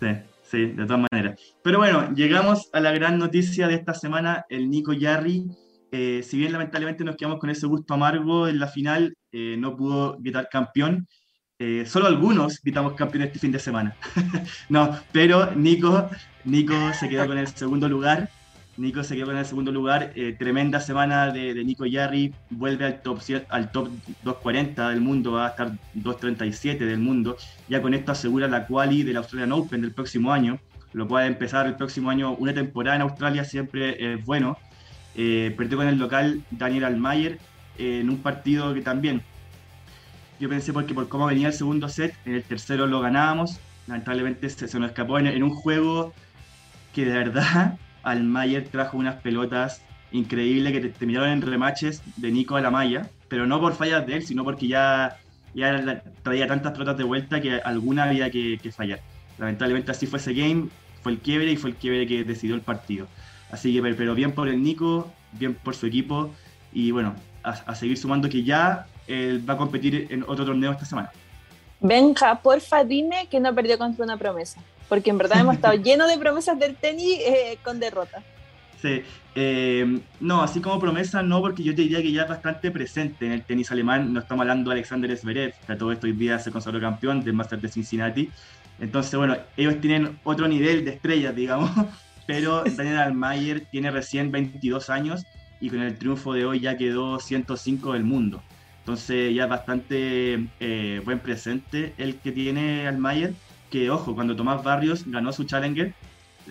Sí, sí, de todas maneras. Pero bueno, llegamos a la gran noticia de esta semana, el Nico Yarri. Eh, si bien lamentablemente nos quedamos con ese gusto amargo en la final, eh, no pudo quitar campeón. Eh, solo algunos gritamos campeón este fin de semana. no, pero Nico, Nico se quedó con el segundo lugar. Nico se quedó con el segundo lugar. Eh, tremenda semana de, Nico Yarri. Vuelve al top, al top 240 del mundo. Va a estar 237 del mundo. Ya con esto asegura la quali del Australian Open del próximo año. Lo puede empezar el próximo año. Una temporada en Australia siempre es bueno. Eh, perdió con el local Daniel Almayer en un partido que también yo pensé porque por cómo venía el segundo set, en el tercero lo ganábamos. Lamentablemente se, nos escapó en, un juego que de verdad Almayer trajo unas pelotas increíbles que terminaron en remaches de Nico a la malla, pero no por fallas de él, sino porque ya, ya traía tantas pelotas de vuelta que alguna había que, fallar. Lamentablemente así fue ese game, fue el quiebre y fue el quiebre que decidió el partido. Así que, pero bien por el Nico, bien por su equipo y bueno, a seguir sumando que ya va a competir en otro torneo esta semana. Benja, porfa, dime que no perdió contra una promesa, porque en verdad hemos estado llenos de promesas del tenis eh, con derrota. Sí, eh, no, así como promesa no, porque yo te diría que ya es bastante presente en el tenis alemán. No estamos hablando de Alexander Zverev, que a todo esto hoy día se consagró campeón del Master de Cincinnati. Entonces, bueno, ellos tienen otro nivel de estrellas, digamos, pero Daniel Almayer tiene recién 22 años y con el triunfo de hoy ya quedó 105 del mundo. Entonces ya es bastante eh, buen presente el que tiene Almayer, que ojo, cuando Tomás Barrios ganó su Challenger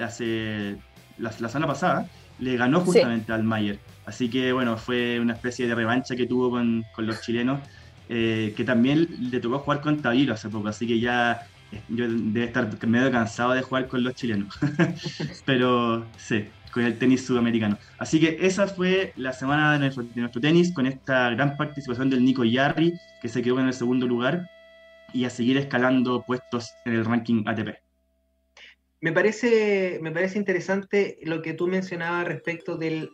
hace, la, semana pasada, le ganó justamente al Almayer. Así que bueno, fue una especie de revancha que tuvo con, los chilenos, eh, que también le tocó jugar con Tabilo hace poco, así que ya yo debe estar medio cansado de jugar con los chilenos. Pero sí, con el tenis sudamericano. Así que esa fue la semana de nuestro, tenis con esta gran participación del Nico Yarri, que se quedó en el segundo lugar, y a seguir escalando puestos en el ranking ATP. Me parece, me parece interesante lo que tú mencionabas respecto del,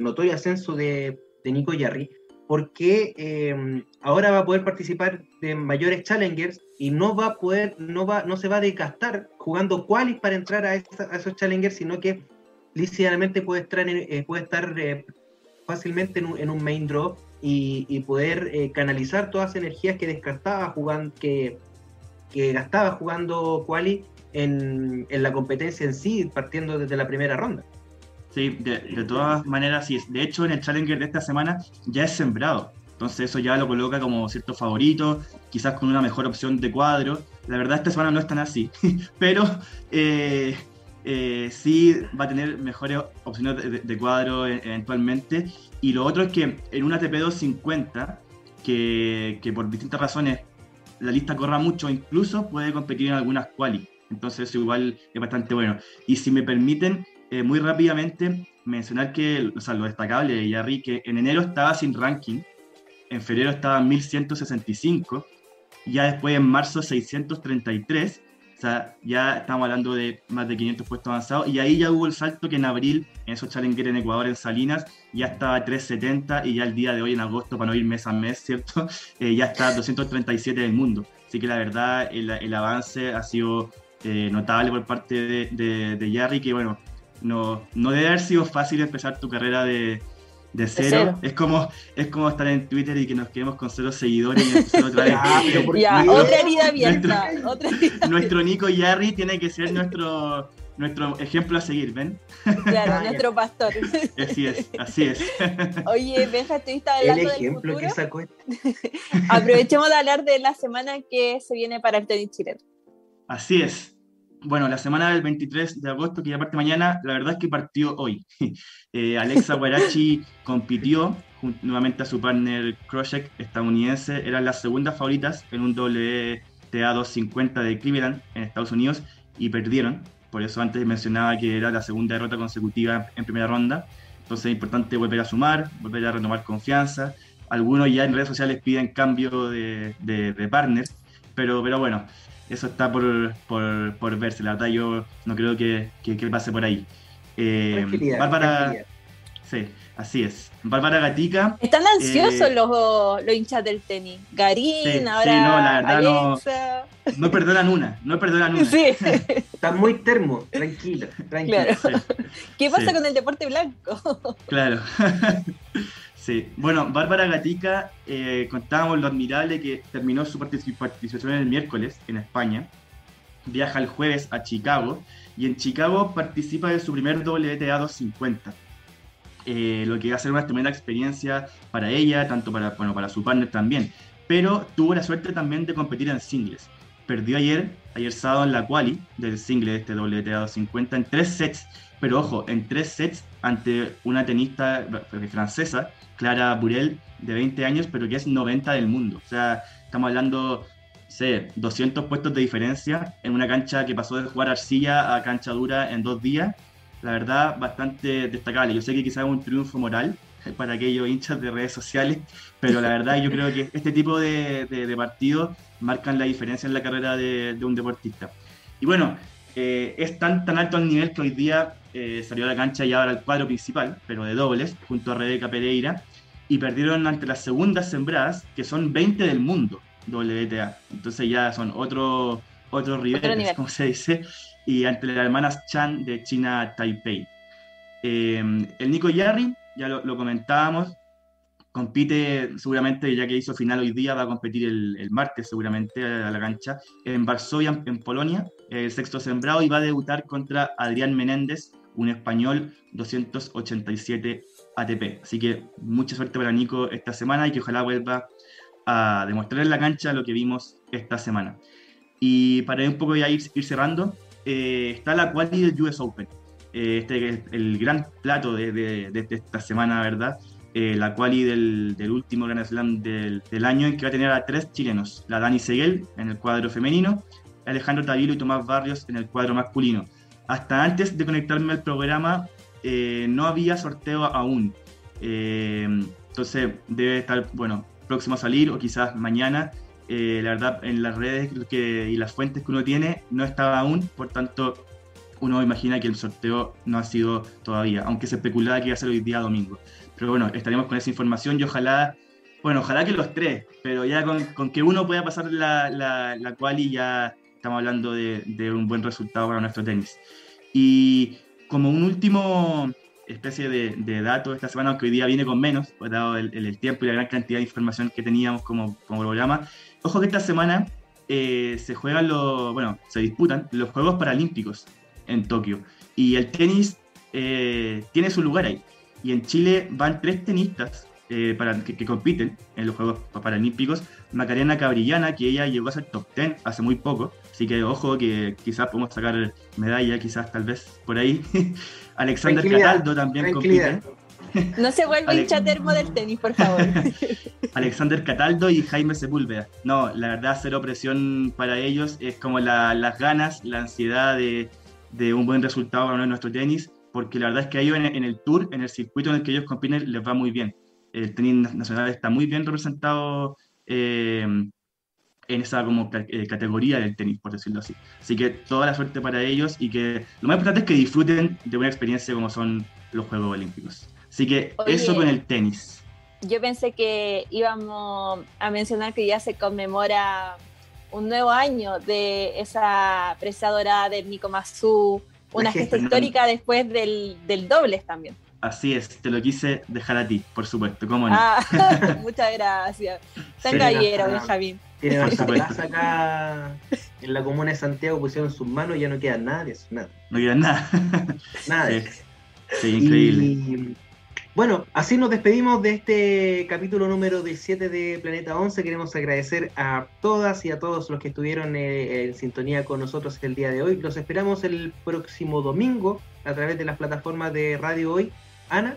notorio ascenso de, Nico Yarri, porque eh, ahora va a poder participar de mayores challengers y no va a poder, no va, no se va a desgastar jugando qualis para entrar a, a esos challengers, sino que lícitamente puede estar, eh, puede estar eh, fácilmente en un, main draw y, poder eh, canalizar todas las energías que descartaba jugando, que, gastaba jugando quali en, la competencia en sí, partiendo desde la primera ronda. Sí, de, todas maneras, sí. De hecho, en el Challenger de esta semana ya es sembrado. Entonces eso ya lo coloca como cierto favorito, quizás con una mejor opción de cuadro. La verdad esta semana no es tan así, pero eh, eh, sí va a tener mejores opciones de, cuadro e, eventualmente. Y lo otro es que en una TP250, que, que, por distintas razones la lista corra mucho, incluso puede competir en algunas quali. Entonces eso igual es bastante bueno. Y si me permiten, eh, muy rápidamente mencionar que, o sea, lo destacable de Yarri, que en enero estaba sin ranking, en febrero estaba en 1165, ya después en marzo 633, sea, ya estamos hablando de más de 500 puestos avanzados y ahí ya hubo el salto que en abril, en esos Challenger en Ecuador, en Salinas, ya estaba a 370 y ya el día de hoy, en agosto, para no ir mes a mes, ¿cierto? Eh, ya está a 237 del mundo. Así que la verdad, el, el avance ha sido eh, notable por parte de, de, de Jerry, que bueno, no, no debe haber sido fácil empezar tu carrera de, de cero. Es como es como estar en Twitter y que nos quedemos con cero seguidores y empezar otra vez. ya, otra herida abierta. Nuestro, otra nuestro Nico Yarri tiene que ser nuestro nuestro ejemplo a seguir, ¿ven? Claro, nuestro pastor. Así es, así es. Oye, Benja, estuviste hablando El ejemplo del futuro. Que sacó. Aprovechemos de hablar de la semana que se viene para el tenis chileno. Así es bueno, la semana del 23 de agosto, que ya parte mañana, la verdad es que partió hoy. Eh, Alexa Guarachi compitió nuevamente a su partner Kroshek, estadounidense. Eran las segundas favoritas en un WTA 250 de Cleveland en Estados Unidos y perdieron. Por eso antes mencionaba que era la segunda derrota consecutiva en primera ronda. Entonces es importante volver a sumar, volver a renovar confianza. Algunos ya en redes sociales piden cambio de, de, partner, pero, pero bueno, eso está por, por, por, verse. La verdad, yo no creo que, que, pase por ahí. Eh, Bárbara. Sí, así es. Bárbara Gatica. Están ansiosos eh, los, los, hinchas del tenis. Garín, ahora. Sí, no, la verdad no. No perdonan una, no perdonan una. Sí. Están muy termo, tranquilo, tranquilo. ¿Qué pasa con el deporte blanco? Claro. Sí, bueno, Bárbara Gatica, eh, contábamos lo admirable que terminó su participación el miércoles en España, viaja el jueves a Chicago y en Chicago participa de su primer WTA 250, eh, lo que va a ser una tremenda experiencia para ella, tanto para, bueno, para su partner también, pero tuvo la suerte también de competir en singles. Perdió ayer, ayer sábado en la quali del single de este WTA 250 en tres sets, pero ojo, en tres sets ante una tenista francesa Clara Burel, de 20 años, pero que es 90 del mundo. O sea, estamos hablando, sé, 200 puestos de diferencia en una cancha que pasó de jugar arcilla a cancha dura en dos días. La verdad, bastante destacable. Yo sé que quizás es un triunfo moral para aquellos hinchas de redes sociales, pero la verdad yo creo que este tipo de, de, partidos marcan la diferencia en la carrera de, un deportista. Y bueno, eh, es tan, tan alto el nivel que hoy día eh, salió a la cancha y ahora el cuadro principal, pero de dobles, junto a Rebeca Pereira, y perdieron ante las segundas sembradas, que son 20 del mundo, WTA. Entonces ya son otro, otro nivel, como se dice, y ante las hermanas Chan de China Taipei. Eh, el Nico Yarri, ya lo, comentábamos, compite seguramente, ya que hizo final hoy día, va a competir el, martes seguramente a la cancha en Varsovia, en Polonia, el sexto sembrado, y va a debutar contra Adrián Menéndez, un español 287 ATP. Así que mucha suerte para Nico esta semana y que ojalá vuelva a demostrar en la cancha lo que vimos esta semana. Y para un poco ya ir, ir cerrando, eh, está la quali del US Open. Eh, este es el gran plato de, esta semana, ¿verdad? Eh, la quali del, del, último Grand Slam del, del, año, en que va a tener a tres chilenos: la Dani Seguel en el cuadro femenino, Alejandro Tavilo y Tomás Barrios en el cuadro masculino. Hasta antes de conectarme al programa, eh, no había sorteo aún. Eh, entonces debe estar, bueno, próximo a salir o quizás mañana. Eh, la verdad, en las redes y las fuentes que uno tiene no estaba aún, por tanto, uno imagina que el sorteo no ha sido todavía, aunque se especulaba que iba a ser hoy día domingo. Pero bueno, estaremos con esa información y ojalá, bueno, ojalá que los tres, pero ya con, que uno pueda pasar la, la, la quali ya estamos hablando de, de un buen resultado para nuestro tenis. Y como un último especie de, de dato esta semana, aunque hoy día viene con menos, pues dado el, tiempo y la gran cantidad de información que teníamos como, como programa, ojo que esta semana eh, se juegan los, bueno, se disputan los Juegos Paralímpicos en Tokio. Y el tenis eh, tiene su lugar ahí. Y en Chile van tres tenistas eh, para, que, compiten en los Juegos Paralímpicos. Macarena Cabrillana, que ella llegó a ser top 10 hace muy poco, así que ojo que quizás podemos sacar medalla, quizás tal vez por ahí. Alexander Cataldo también compite. No se vuelve hincha termo del tenis, por favor. Alexander Cataldo y Jaime Sepúlveda. No, la verdad, cero presión para ellos. Es como las ganas, la ansiedad de, de, un buen resultado para nuestro tenis, porque la verdad es que ellos en, en, el tour, en el circuito en el que ellos compiten, les va muy bien el tenis nacional está muy bien representado eh, en esa como eh, categoría del tenis, por decirlo así. Así que toda la suerte para ellos y que lo más importante es que disfruten de una experiencia como son los Juegos Olímpicos. Así que eso con el tenis. Yo pensé que íbamos a mencionar que ya se conmemora un nuevo año de esa presa dorada del Nico Mazú, una gesta histórica después del, del dobles también. Así es, te lo quise dejar a ti, por supuesto, ¿cómo no? Ah, muchas gracias. Tan gallero, Benjamín. Tiene más plaza acá en la comuna de Santiago, pusieron sus manos y ya no queda nada de eso, nada. No queda nada. Nada. Sí, increíble. bueno, así nos despedimos de este capítulo número 17 de Planeta 11. Queremos agradecer a todas y a todos los que estuvieron eh, en sintonía con nosotros el día de hoy. Los esperamos el próximo domingo a través de las plataformas de Radio Hoy Ana.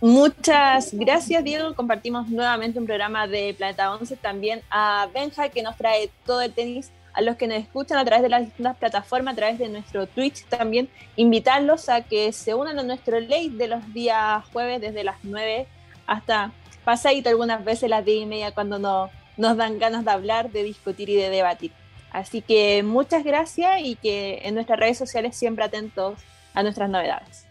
Muchas gracias, Diego. Compartimos nuevamente un programa de Planeta 11. También a Benja, que nos trae todo el tenis. A los que nos escuchan a través de las distintas plataformas, a través de nuestro Twitch también, invitarlos a que se unan a nuestro late de los días jueves, desde las 9 hasta pasadito algunas veces las 10 y media, cuando no, nos dan ganas de hablar, de discutir y de debatir. Así que muchas gracias y que en nuestras redes sociales siempre atentos a nuestras novedades.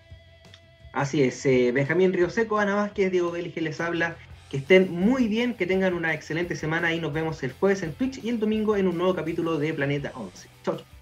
Así es, eh, Benjamín Río Seco, Ana Vázquez, Diego que les habla. Que estén muy bien, que tengan una excelente semana y nos vemos el jueves en Twitch y el domingo en un nuevo capítulo de Planeta 11. Chau, chau.